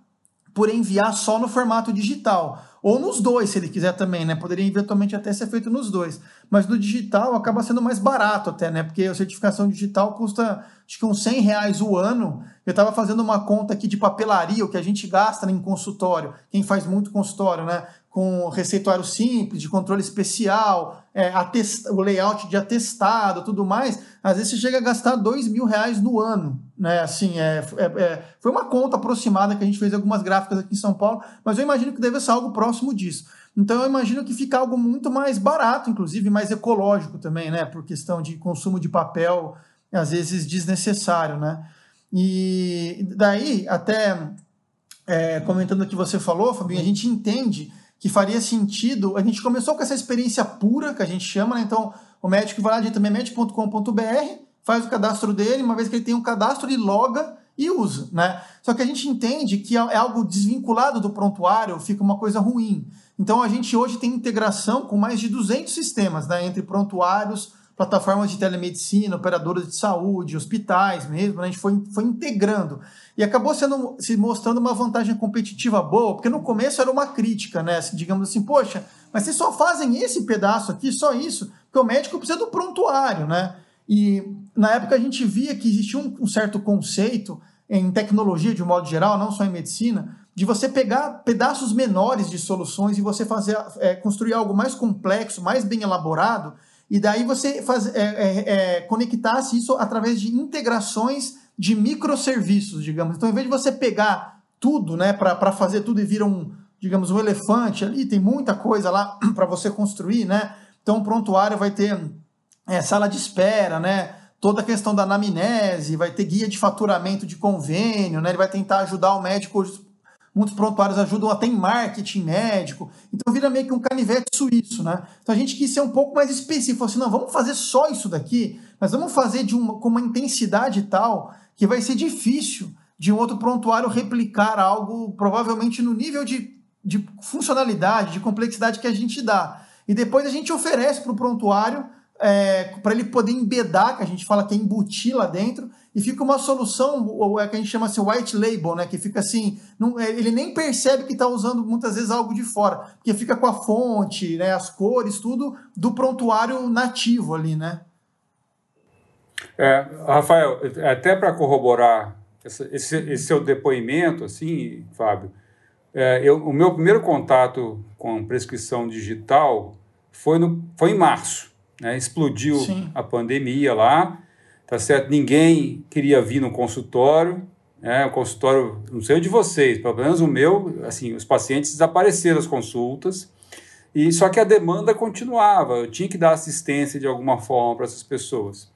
Speaker 4: por enviar só no formato digital. Ou nos dois, se ele quiser também, né? Poderia eventualmente até ser feito nos dois. Mas no digital acaba sendo mais barato até, né? Porque a certificação digital custa acho que uns 100 reais o ano. Eu estava fazendo uma conta aqui de papelaria, o que a gente gasta em consultório. Quem faz muito consultório, né? Com receituário simples, de controle especial, é, o layout de atestado, tudo mais, às vezes você chega a gastar dois mil reais no ano, né? Assim, é, é, é, foi uma conta aproximada que a gente fez algumas gráficas aqui em São Paulo, mas eu imagino que deve ser algo próximo disso. Então eu imagino que fica algo muito mais barato, inclusive mais ecológico também, né? Por questão de consumo de papel, às vezes desnecessário, né? E daí, até é, comentando o que você falou, Fabinho, a gente entende que faria sentido. A gente começou com essa experiência pura, que a gente chama, né? Então, o médico vai lá de tambémedico.com.br, faz o cadastro dele, uma vez que ele tem um cadastro, ele loga e usa, né? Só que a gente entende que é, é algo desvinculado do prontuário, fica uma coisa ruim. Então, a gente hoje tem integração com mais de 200 sistemas, né? Entre prontuários, plataformas de telemedicina, operadoras de saúde, hospitais mesmo, né? a gente foi, foi integrando. E acabou sendo, se mostrando uma vantagem competitiva boa, porque no começo era uma crítica, né? Assim, digamos assim, poxa, mas vocês só fazem esse pedaço aqui, só isso, porque o médico precisa do prontuário, né? E na época a gente via que existia um, um certo conceito em tecnologia de um modo geral, não só em medicina, de você pegar pedaços menores de soluções e você fazer é, construir algo mais complexo, mais bem elaborado, e daí você faz, é, é, é, conectasse isso através de integrações de microserviços, digamos. Então, em vez de você pegar tudo, né, para fazer tudo e vira um, digamos, um elefante ali, tem muita coisa lá para você construir, né? Então, o prontuário vai ter é, sala de espera, né? Toda a questão da anamnese, vai ter guia de faturamento de convênio, né? Ele vai tentar ajudar o médico Muitos prontuários ajudam até em marketing médico. Então vira meio que um canivete suíço, né? Então a gente quis ser um pouco mais específico. Assim, não, vamos fazer só isso daqui, mas vamos fazer de uma, com uma intensidade tal que vai ser difícil de um outro prontuário replicar algo provavelmente no nível de, de funcionalidade, de complexidade que a gente dá. E depois a gente oferece para o prontuário é, para ele poder embedar, que a gente fala que é embutir lá dentro, e fica uma solução, ou é que a gente chama assim white label, né? Que fica assim, não, é, ele nem percebe que está usando muitas vezes algo de fora, porque fica com a fonte, né, as cores, tudo do prontuário nativo ali, né?
Speaker 1: É, Rafael, até para corroborar esse, esse, esse, seu depoimento, assim, Fábio, é, eu, o meu primeiro contato com prescrição digital foi, no, foi em março. Né? Explodiu Sim. a pandemia lá tá certo? Ninguém queria vir no consultório, né? O consultório, não sei o de vocês, pelo menos o meu, assim, os pacientes desapareceram das consultas, e só que a demanda continuava, eu tinha que dar assistência de alguma forma para essas pessoas.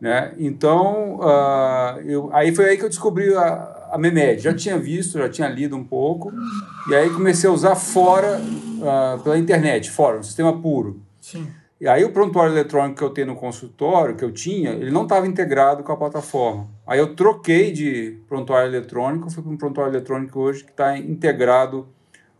Speaker 1: Né? Então, uh, eu, aí foi aí que eu descobri a, a Memed. Já tinha visto, já tinha lido um pouco, e aí comecei a usar fora, uh, pela internet, fora, um sistema puro.
Speaker 4: Sim.
Speaker 1: E aí o prontuário eletrônico que eu tenho no consultório, que eu tinha, ele não estava integrado com a plataforma. Aí eu troquei de prontuário eletrônico, fui para um prontuário eletrônico hoje que está integrado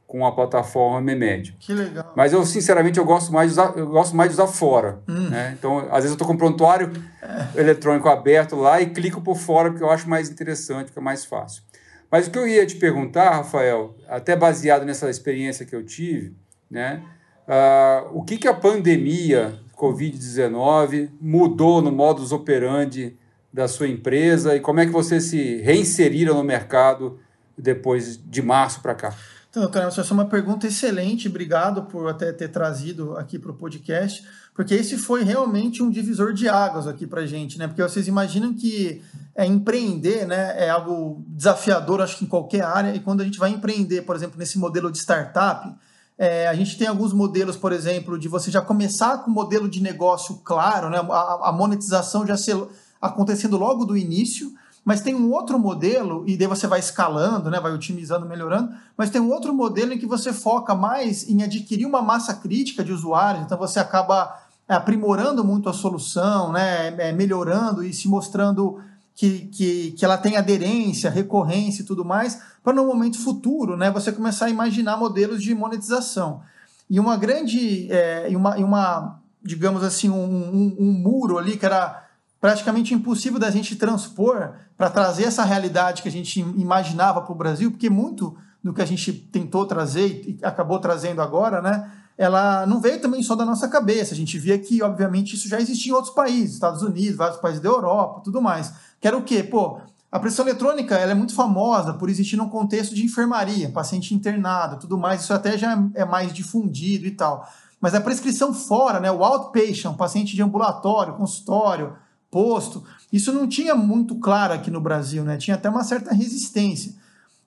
Speaker 1: com a plataforma Memed.
Speaker 4: Que legal.
Speaker 1: Mas eu, sinceramente, eu gosto mais de usar, eu gosto mais de usar fora. Hum. Né? Então, às vezes eu estou com um prontuário é. eletrônico aberto lá e clico por fora, porque eu acho mais interessante, fica mais fácil. Mas o que eu ia te perguntar, Rafael, até baseado nessa experiência que eu tive, né? Uh, o que, que a pandemia Covid-19 mudou no modus operandi da sua empresa e como é que vocês se reinseriram no mercado depois de março para cá?
Speaker 4: Então, doutor essa é uma pergunta excelente, obrigado por até ter trazido aqui para o podcast, porque esse foi realmente um divisor de águas aqui para gente, né? Porque vocês imaginam que é, empreender né, é algo desafiador, acho que em qualquer área, e quando a gente vai empreender, por exemplo, nesse modelo de startup, é, a gente tem alguns modelos, por exemplo, de você já começar com o modelo de negócio claro, né? a, a monetização já ser acontecendo logo do início, mas tem um outro modelo, e daí você vai escalando, né? vai otimizando, melhorando, mas tem um outro modelo em que você foca mais em adquirir uma massa crítica de usuários, então você acaba é, aprimorando muito a solução, né? É, melhorando e se mostrando que, que, que ela tem aderência, recorrência e tudo mais, para no momento futuro né, você começar a imaginar modelos de monetização. E uma grande, é, e uma, e uma, digamos assim, um, um, um muro ali que era praticamente impossível da gente transpor para trazer essa realidade que a gente imaginava para o Brasil, porque muito do que a gente tentou trazer e acabou trazendo agora, né, ela não veio também só da nossa cabeça. A gente via que, obviamente, isso já existia em outros países, Estados Unidos, vários países da Europa, tudo mais. Que era o quê? Pô, a pressão eletrônica ela é muito famosa por existir num contexto de enfermaria, paciente internado, tudo mais. Isso até já é mais difundido e tal. Mas a prescrição fora, né, o outpatient, paciente de ambulatório, consultório, posto, isso não tinha muito claro aqui no Brasil, né? Tinha até uma certa resistência.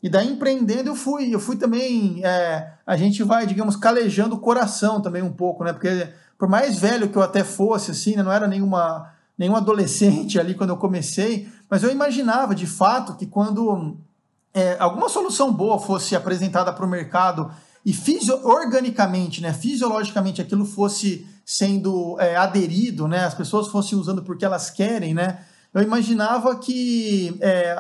Speaker 4: E daí empreendendo eu fui, eu fui também, é, a gente vai, digamos, calejando o coração também um pouco, né? Porque por mais velho que eu até fosse, assim, né, não era nenhuma nenhum adolescente ali quando eu comecei, mas eu imaginava de fato que quando é, alguma solução boa fosse apresentada para o mercado e fisio organicamente, né, fisiologicamente aquilo fosse sendo é, aderido, né, as pessoas fossem usando porque elas querem, né, eu imaginava que é,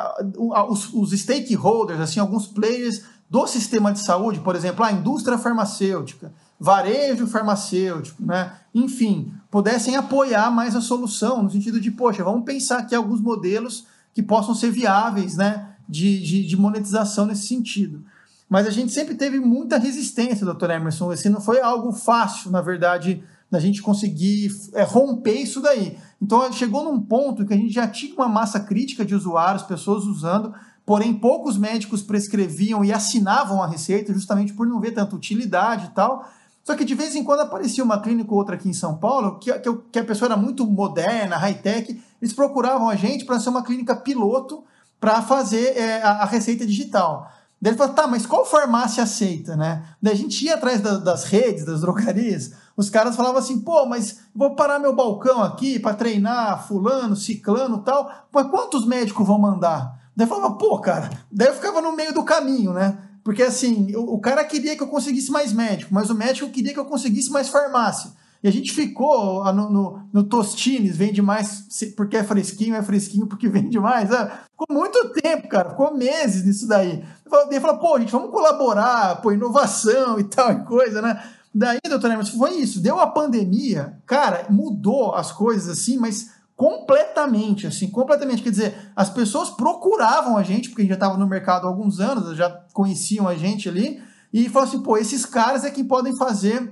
Speaker 4: os, os, stakeholders, assim, alguns players do sistema de saúde, por exemplo, a indústria farmacêutica, varejo farmacêutico, né? enfim, pudessem apoiar mais a solução, no sentido de, poxa, vamos pensar aqui alguns modelos que possam ser viáveis né? de, de, de monetização nesse sentido. Mas a gente sempre teve muita resistência, doutor Emerson. Assim, não foi algo fácil, na verdade, da gente conseguir é, romper isso daí. Então chegou num ponto que a gente já tinha uma massa crítica de usuários, pessoas usando, porém poucos médicos prescreviam e assinavam a receita justamente por não ver tanta utilidade e tal. Só que de vez em quando aparecia uma clínica ou outra aqui em São Paulo, que, que, que a pessoa era muito moderna, high-tech, eles procuravam a gente para ser uma clínica piloto para fazer é, a, a, receita digital. Daí ele falou, tá, mas qual farmácia aceita, né? Daí a gente ia atrás da, das redes, das drogarias, os caras falavam assim, pô, mas vou parar meu balcão aqui para treinar fulano, ciclano tal, mas quantos médicos vão mandar? Daí eu falava, pô, cara, daí eu ficava no meio do caminho, né? Porque assim, o, o, cara queria que eu conseguisse mais médico, mas o médico queria que eu conseguisse mais farmácia. E a gente ficou no, no, no Tostines, vende mais porque é fresquinho, é fresquinho porque vende mais. É, ficou muito tempo, cara, ficou meses nisso daí. Daí falou, pô, gente, vamos colaborar, pô, inovação e tal e coisa, né? Daí, doutor Emerson, foi isso. Deu a pandemia, cara, mudou as coisas assim, mas completamente, assim, completamente. Quer dizer, as pessoas procuravam a gente, porque a gente já estava no mercado há alguns anos, já conheciam a gente ali, e falaram assim, pô, esses caras é que podem fazer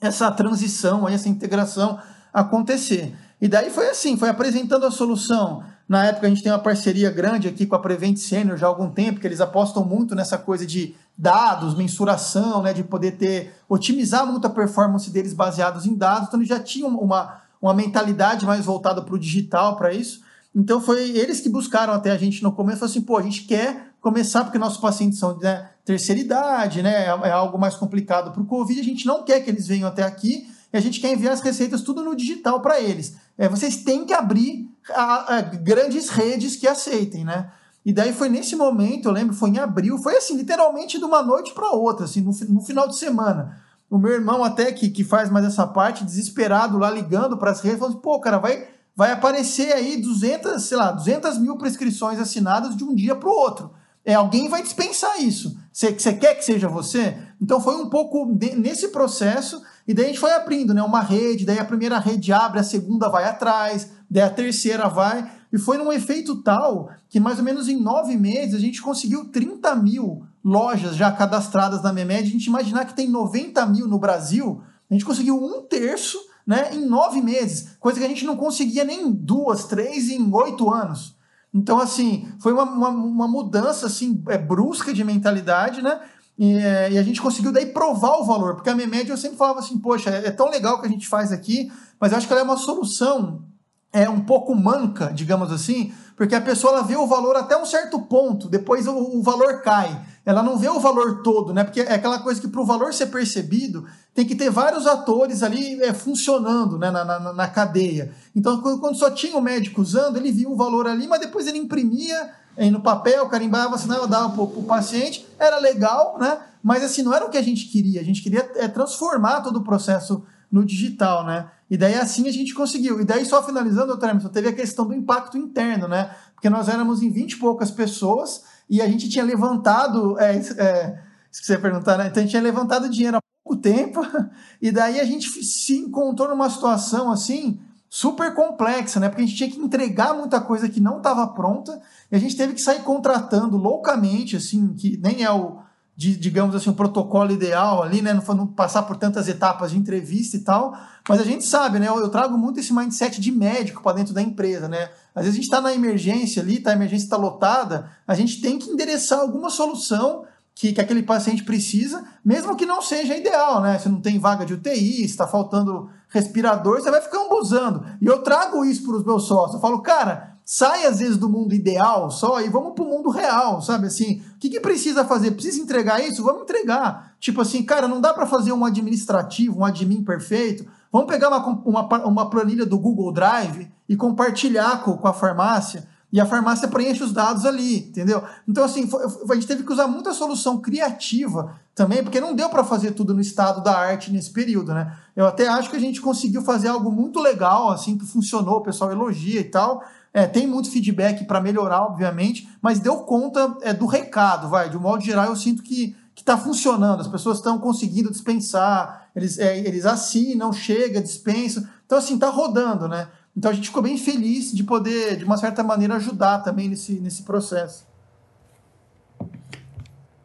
Speaker 4: essa transição, essa integração acontecer. E daí foi assim, foi apresentando a solução. Na época a gente tem uma parceria grande aqui com a Prevent Senior já há algum tempo, que eles apostam muito nessa coisa de dados, mensuração, né, de poder ter, otimizar muito a performance deles baseados em dados. Então eles já tinham uma, uma mentalidade mais voltada para o digital, para isso. Então foi eles que buscaram até a gente no começo, assim, pô, a gente quer começar porque nossos pacientes são né, terceira idade, né, é, é algo mais complicado para o Covid, a gente não quer que eles venham até aqui e a gente quer enviar as receitas tudo no digital para eles. É, vocês têm que abrir a, a, grandes redes que aceitem, né? E daí foi nesse momento, eu lembro, foi em abril, foi assim, literalmente de uma noite para outra, assim, no, no, final de semana. O meu irmão até que, que faz mais essa parte, desesperado lá ligando para as redes, falando assim, pô, cara, vai, vai aparecer aí 200, sei lá, 200 mil prescrições assinadas de um dia para o outro. É, alguém vai dispensar isso. Você, quer que seja você? Então foi um pouco nesse processo, e daí a gente foi abrindo né, uma rede, daí a primeira rede abre, a segunda vai atrás, daí a terceira vai, e foi num efeito tal que mais ou menos em nove meses a gente conseguiu 30 mil lojas já cadastradas na Memed. A gente imaginar que tem 90 mil no Brasil, a gente conseguiu um terço né, em nove meses, coisa que a gente não conseguia nem em duas, três, em oito anos. Então, assim, foi uma, uma, uma mudança assim, é, brusca de mentalidade, né? E, e, a gente conseguiu daí provar o valor, porque a Memed eu sempre falava assim, poxa, é, é tão legal que a gente faz aqui, mas eu acho que ela é uma solução é um pouco manca, digamos assim, porque a pessoa ela vê o valor até um certo ponto, depois o, o valor cai. Ela não vê o valor todo, né? Porque é aquela coisa que para o valor ser percebido, tem que ter vários atores ali é, funcionando né? na, na, na cadeia. Então, quando, só tinha o médico usando, ele via o valor ali, mas depois ele imprimia aí no papel, carimbava, assinava, dava para o paciente, era legal, né? Mas assim, não era o que a gente queria. A gente queria é, transformar todo o processo no digital, né? E daí assim a gente conseguiu. E daí, só finalizando, doutor Emerson, teve a questão do impacto interno, né? Porque nós éramos em 20 e poucas pessoas e a gente tinha levantado. É, é, que você perguntar, né? Então a gente tinha levantado dinheiro há pouco tempo, e daí a gente se encontrou numa situação assim super complexa, né? Porque a gente tinha que entregar muita coisa que não estava pronta, e a gente teve que sair contratando loucamente, assim, que nem é o, de, digamos assim, um protocolo ideal ali, né? Não, não passar por tantas etapas de entrevista e tal. Mas a gente sabe, né? Eu, eu trago muito esse mindset de médico para dentro da empresa, né? Às vezes a gente está na emergência ali, tá, a emergência está lotada, a gente tem que endereçar alguma solução que, que aquele paciente precisa, mesmo que não seja ideal, né? Se não tem vaga de UTI, está faltando respirador, você vai ficar ambuzando. E eu trago isso para os meus sócios. Eu falo, cara, sai às vezes do mundo ideal só e vamos para o mundo real, sabe? Assim, o que, que precisa fazer? Precisa entregar isso? Vamos entregar. Tipo assim, cara, não dá para fazer um administrativo, um admin perfeito. Vamos pegar uma, uma, uma planilha do Google Drive e compartilhar com, com a farmácia e a farmácia preenche os dados ali, entendeu? Então, assim, a gente teve que usar muita solução criativa também, porque não deu para fazer tudo no estado da arte nesse período, né? Eu até acho que a gente conseguiu fazer algo muito legal, assim, que funcionou, o pessoal elogia e tal, é, tem muito feedback para melhorar, obviamente, mas deu conta é, do recado, vai. De um modo geral, eu sinto que está funcionando, as pessoas estão conseguindo dispensar, eles, é, eles assinam, chega, dispensam. Então, assim, está rodando, né? Então a gente ficou bem feliz de poder, de uma certa maneira, ajudar também nesse, nesse processo.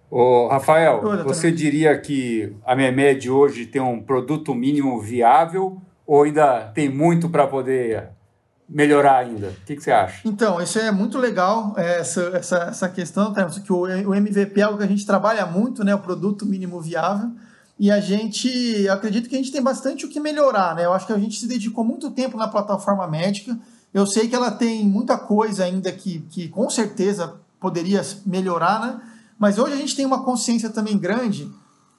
Speaker 1: Ô, Rafael, Oi, você diria que a Memed hoje tem um produto mínimo viável ou ainda tem muito para poder melhorar ainda? O que, que, você acha?
Speaker 4: Então, isso é muito legal, é, essa, essa, essa questão, que o, MVP é algo que a gente trabalha muito, né, o produto mínimo viável, e a gente, acredito que a gente tem bastante o que melhorar, né, eu acho que a gente se dedicou muito tempo na plataforma médica, eu sei que ela tem muita coisa ainda que, que com certeza poderia melhorar, né, mas hoje a gente tem uma consciência também grande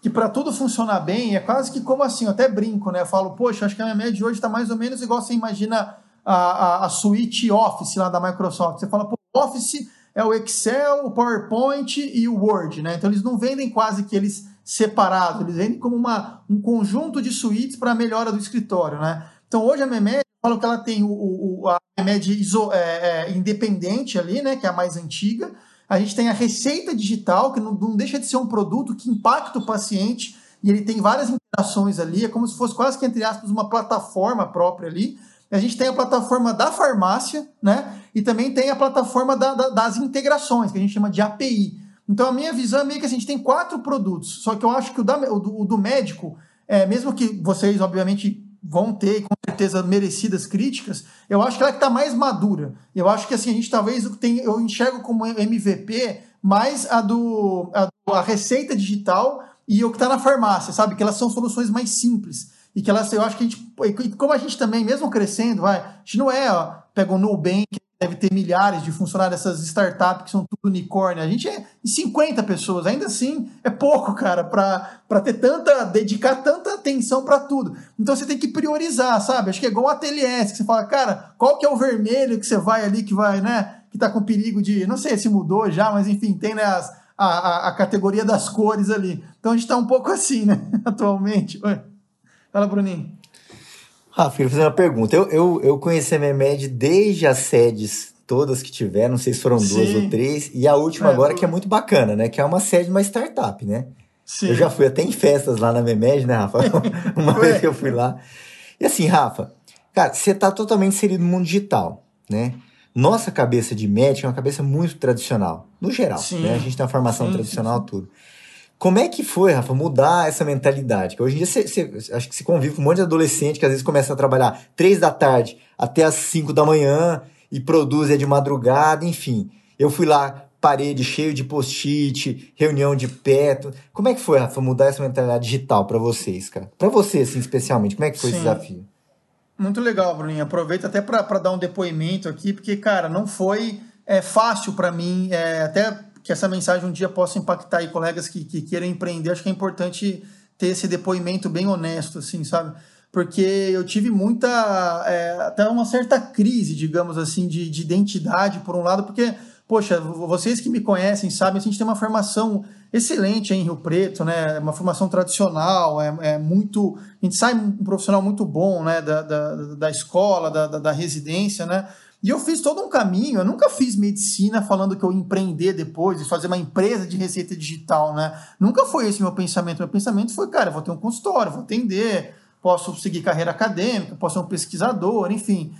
Speaker 4: que para tudo funcionar bem, é quase que como assim, eu até brinco, né, eu falo, poxa, acho que a minha média hoje está mais ou menos igual você imagina a, a, a suíte Office lá da Microsoft. Você fala, pô, Office é o Excel, o PowerPoint e o Word, né? Então eles não vendem quase que eles separados, eles vendem como uma, um conjunto de suítes para a melhora do escritório, né? Então hoje a Memed, eu falo que ela tem o, o a Memed é, é, independente ali, né? Que é a mais antiga. A gente tem a receita digital, que não, não deixa de ser um produto que impacta o paciente e ele tem várias interações ali, é como se fosse quase que, entre aspas, uma plataforma própria ali. A gente tem a plataforma da farmácia, né? E também tem a plataforma da, da, das integrações, que a gente chama de API. Então a minha visão é meio que assim, a gente tem quatro produtos, só que eu acho que o, da, o, do, o do médico, é, mesmo que vocês, obviamente, vão ter, com certeza, merecidas críticas, eu acho que ela é está mais madura. Eu acho que assim, a gente talvez tem, eu enxergo como MVP mais a do a, a receita digital e o que está na farmácia, sabe? Que elas são soluções mais simples e que elas, eu acho que a gente, como a gente também, mesmo crescendo, vai, a gente não é, ó, pega o Nubank, deve ter milhares de funcionários dessas startups que são tudo unicórnio. A gente é 50 pessoas, ainda assim é pouco, cara, para ter tanta, dedicar tanta atenção para tudo. Então você tem que priorizar, sabe? Acho que é igual o ATLS, que você fala, cara, qual que é o vermelho que você vai ali, que vai, né? Que tá com perigo de. Não sei se mudou já, mas enfim, tem né, as, a, a, a categoria das cores ali. Então a gente tá um pouco assim, né? Atualmente. Fala, Bruninho.
Speaker 3: Rafa, queria fazer uma pergunta. Eu, eu, eu conheci a Memed desde as sedes todas que tiveram, não sei se foram Sim. duas ou três, e a última é, agora que é muito bacana, né? Que é uma sede de uma startup, né? Sim. Eu já fui até em festas lá na Memed, né, Rafa? uma vez que eu fui lá. E assim, Rafa, cara, você tá totalmente inserido no mundo digital, né? Nossa cabeça de médico é uma cabeça muito tradicional, no geral, Sim. né? A gente tem uma formação Sim, tradicional, tudo. Como é que foi, Rafa, mudar essa mentalidade? Que hoje em dia você, você, acho que se convive com um monte de adolescente que às vezes começa a trabalhar três da tarde até as cinco da manhã e produz é de madrugada, enfim. Eu fui lá, parede cheio de post-it, reunião de perto. Como é que foi, Rafa, mudar essa mentalidade digital para vocês, cara? Para você, assim, especialmente, como é que foi Sim. esse desafio?
Speaker 4: Muito legal, Bruninho. Aproveito até para dar um depoimento aqui, porque, cara, não foi é, fácil para mim, é, até que essa mensagem um dia possa impactar aí colegas que, que queiram empreender. Acho que é importante ter esse depoimento bem honesto, assim, sabe? Porque eu tive muita, é, até uma certa crise, digamos assim, de, de identidade, por um lado, porque, poxa, vocês que me conhecem sabem, a gente tem uma formação excelente em Rio Preto, né? Uma formação tradicional, é, é muito. A gente sai um profissional muito bom, né? Da, da, da escola, da, da, da residência, né? E eu fiz todo um caminho. Eu nunca fiz medicina falando que eu ia empreender depois e fazer uma empresa de receita digital, né? Nunca foi esse meu pensamento. Meu pensamento foi, cara, vou ter um consultório, vou atender, posso seguir carreira acadêmica, posso ser um pesquisador, enfim,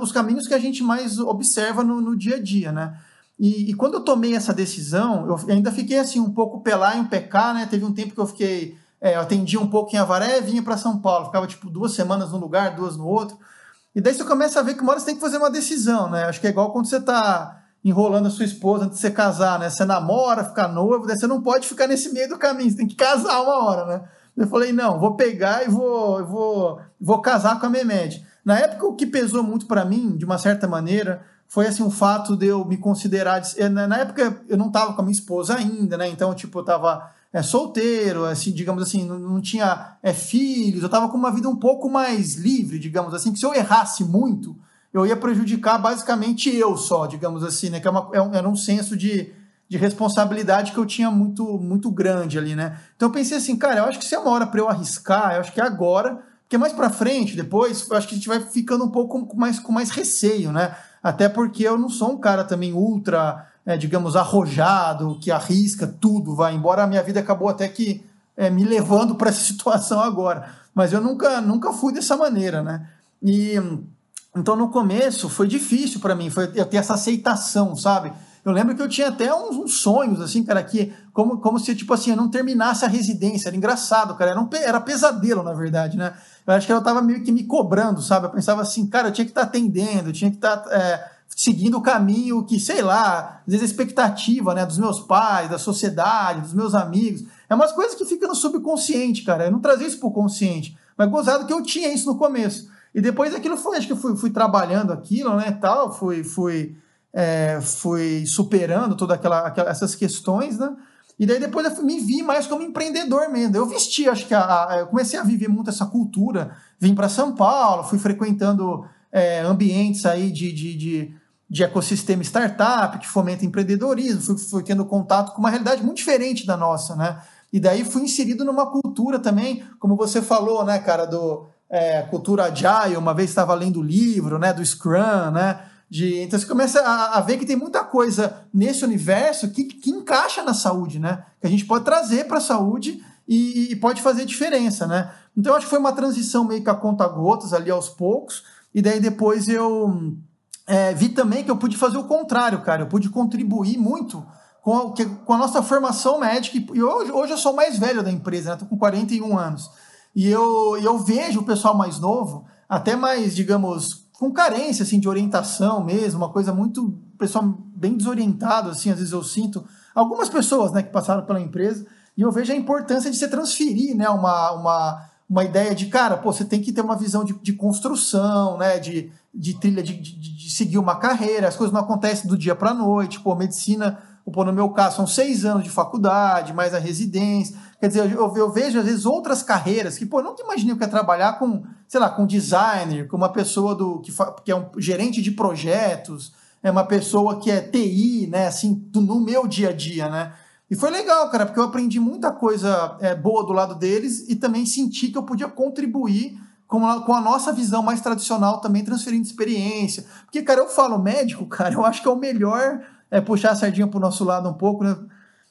Speaker 4: os caminhos que a gente mais observa no, no dia a dia, né? E, e, quando eu tomei essa decisão, eu ainda fiquei assim um pouco pelar em pecar, né? Teve um tempo que eu fiquei, é, eu atendia um pouco em Avaré, vinha para São Paulo, ficava tipo duas semanas num lugar, duas no outro. E daí você começa a ver que uma hora você tem que fazer uma decisão, né? Acho que é igual quando você está enrolando a sua esposa antes de você casar, né? Você namora, fica noivo, daí você não pode ficar nesse meio do caminho, você tem que casar uma hora, né? Eu falei, não, vou pegar e vou, vou, vou casar com a Memed. Na época, o que pesou muito para mim, de uma certa maneira, foi assim o fato de eu me considerar. Na época, eu não estava com a minha esposa ainda, né? Então, tipo, eu estava é, solteiro, assim, digamos assim, não, não tinha é, filhos, eu estava com uma vida um pouco mais livre, digamos assim, que se eu errasse muito, eu ia prejudicar basicamente eu só, digamos assim, né? Que é uma, é era um senso de, de responsabilidade que eu tinha muito, muito grande ali, né? Então eu pensei assim, cara, eu acho que se é uma hora para eu arriscar, eu acho que é agora, porque mais para frente, depois, eu acho que a gente vai ficando um pouco mais, com mais receio, né? Até porque eu não sou um cara também ultra é, digamos, arrojado, que arrisca tudo, vai embora. A minha vida acabou até que é, me levando para essa situação agora. Mas eu nunca, nunca fui dessa maneira, né? E então no começo foi difícil para mim, foi eu ter essa aceitação, sabe? Eu lembro que eu tinha até uns, uns, sonhos, assim, cara, que como, como se, tipo assim, eu não terminasse a residência. Era engraçado, cara. Era, um, era pesadelo, na verdade, né? Eu acho que eu tava meio que me cobrando, sabe? Eu pensava assim, cara, eu tinha que estar tá atendendo, eu tinha que estar. Tá, é, seguindo o caminho que, sei lá, às vezes a expectativa né, dos meus pais, da sociedade, dos meus amigos. É umas coisas que ficam no subconsciente, cara. Eu não trazia isso pro consciente. Mas gozado que eu tinha isso no começo. E depois aquilo foi, acho que eu fui, fui trabalhando aquilo, né, tal, fui, fui, é, fui superando todas aquela, aquela, essas questões, né? E daí depois eu me vi mais como empreendedor mesmo. Eu vesti, acho que a, a, eu comecei a viver muito essa cultura. Vim para São Paulo, fui frequentando é, ambientes aí de, de, de, de, ecossistema startup, que fomenta empreendedorismo, fui, fui tendo contato com uma realidade muito diferente da nossa, né? E daí fui inserido numa cultura também, como você falou, né, cara, do é, cultura agile, uma vez estava lendo o livro, né, do Scrum, né? De, então você começa a, a, ver que tem muita coisa nesse universo que, que encaixa na saúde, né? Que a gente pode trazer para a saúde e, e, pode fazer diferença, né? Então eu acho que foi uma transição meio que a conta gotas ali aos poucos, e daí depois eu é, vi também que eu pude fazer o contrário, cara. Eu pude contribuir muito com a, com a nossa formação médica. E hoje, hoje eu sou o mais velho da empresa, né? Tô com 41 anos. E eu, eu vejo o pessoal mais novo, até mais, digamos, com carência assim, de orientação mesmo, uma coisa muito. pessoal bem desorientado, assim, às vezes eu sinto. Algumas pessoas né, que passaram pela empresa, e eu vejo a importância de se transferir né, uma, uma uma ideia de, cara, pô, você tem que ter uma visão de, de construção, né? De, de trilha, de, de, de, seguir uma carreira, as coisas não acontecem do dia para a noite, pô, medicina, pô, no meu caso, são seis anos de faculdade, mais a residência. Quer dizer, eu, eu, vejo, às vezes, outras carreiras que, pô, eu nunca imaginei que ia trabalhar com, sei lá, com designer, com uma pessoa do que, que é um gerente de projetos, é uma pessoa que é TI, né, assim, no meu dia a dia, né? E foi legal, cara, porque eu aprendi muita coisa é, boa do lado deles e também senti que eu podia contribuir com a, com a nossa visão mais tradicional também, transferindo experiência. Porque, cara, eu falo médico, cara, eu acho que é o melhor é, puxar a sardinha pro nosso lado um pouco, né?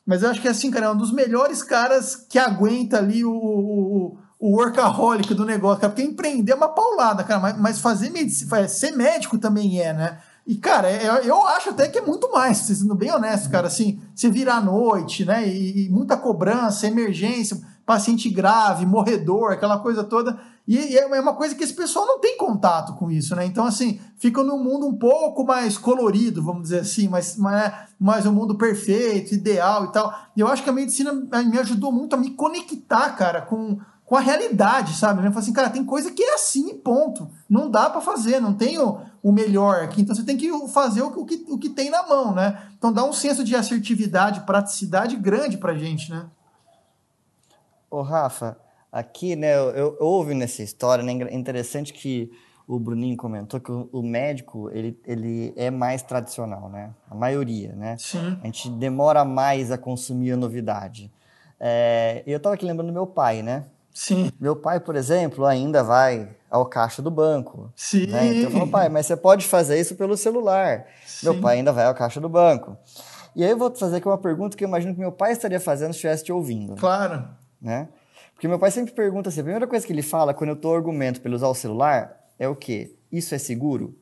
Speaker 4: Mas eu acho que, assim, cara, é um dos melhores caras que aguenta ali o, o, o workaholic do negócio, cara, porque empreender é uma paulada, cara, mas, mas fazer medicina, ser médico também é, né? E, cara, é, é, eu acho até que é muito mais, sendo bem honesto, cara. Assim, você vira à noite, né? E, e, muita cobrança, emergência, paciente grave, morredor, aquela coisa toda. E, e, é uma coisa que esse pessoal não tem contato com isso, né? Então, assim, fica num mundo um pouco mais colorido, vamos dizer assim, mas, mas, mais um mundo perfeito, ideal e tal. E eu acho que a medicina me ajudou muito a me conectar, cara, com com a realidade, sabe? Eu falo assim, cara, tem coisa que é assim, ponto. Não dá para fazer, não tem o, melhor aqui. Então você tem que fazer o, o, que, o que tem na mão, né? Então dá um senso de assertividade, praticidade grande pra gente, né?
Speaker 2: Ô, Rafa, aqui, né, eu, eu ouvi nessa história, né? Interessante que o Bruninho comentou que o, o, médico ele, ele é mais tradicional, né? A maioria, né?
Speaker 4: Sim.
Speaker 2: A gente demora mais a consumir a novidade. É, eu estava aqui lembrando do meu pai, né?
Speaker 4: Sim.
Speaker 2: Meu pai, por exemplo, ainda vai ao caixa do banco.
Speaker 4: Sim.
Speaker 2: Né? Então eu falo, pai, mas você pode fazer isso pelo celular. Sim. Meu pai ainda vai ao caixa do banco. E aí eu vou fazer aqui uma pergunta que eu imagino que meu pai estaria fazendo se estivesse te ouvindo.
Speaker 4: Claro.
Speaker 2: Né? Porque meu pai sempre pergunta assim, a primeira coisa que ele fala quando eu dou argumento para ele usar o celular é o quê? Isso é seguro?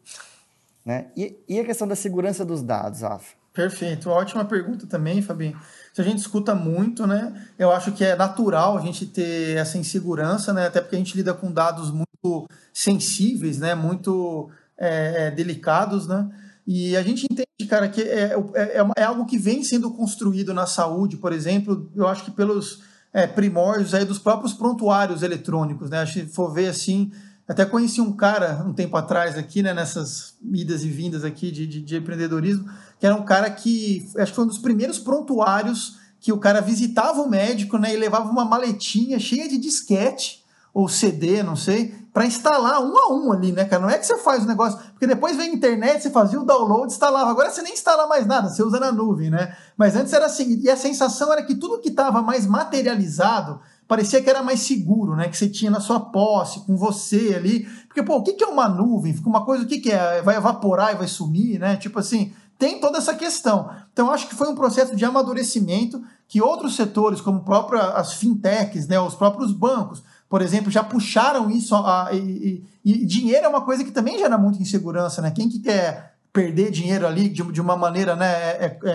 Speaker 2: Né? E, e a questão da segurança dos dados, Rafa?
Speaker 4: Perfeito. Ótima pergunta também, Fabinho. Isso a gente escuta muito, né? Eu acho que é natural a gente ter essa insegurança, né? Até porque a gente lida com dados muito sensíveis, né? Muito é, é, delicados, né? E a gente entende, cara, que é, é, é, é, algo que vem sendo construído na saúde, por exemplo, eu acho que pelos é, primórdios aí dos próprios prontuários eletrônicos, né? Acho que for ver assim, até conheci um cara um tempo atrás aqui, né, nessas idas e vindas aqui de, de, de empreendedorismo, que era um cara que, acho que foi um dos primeiros prontuários que o cara visitava o médico, né, e levava uma maletinha cheia de disquete ou CD, não sei, para instalar um a um ali, né, cara? Não é que você faz o negócio, porque depois vem a internet, você fazia o download, instalava. Agora você nem instala mais nada, você usa na nuvem, né? Mas antes era assim, e a sensação era que tudo que estava mais materializado parecia que era mais seguro, né? Que você tinha na sua posse, com você ali. Porque, pô, o que é uma nuvem? Fica uma coisa, o que é? Vai evaporar e vai sumir, né? Tipo assim, tem toda essa questão. Então, acho que foi um processo de amadurecimento que outros setores, como própria, as fintechs, né, os próprios bancos, por exemplo, já puxaram isso. A, e, e, e, dinheiro é uma coisa que também gera muita insegurança, né? Quem que quer perder dinheiro ali de, de uma maneira né, é, é,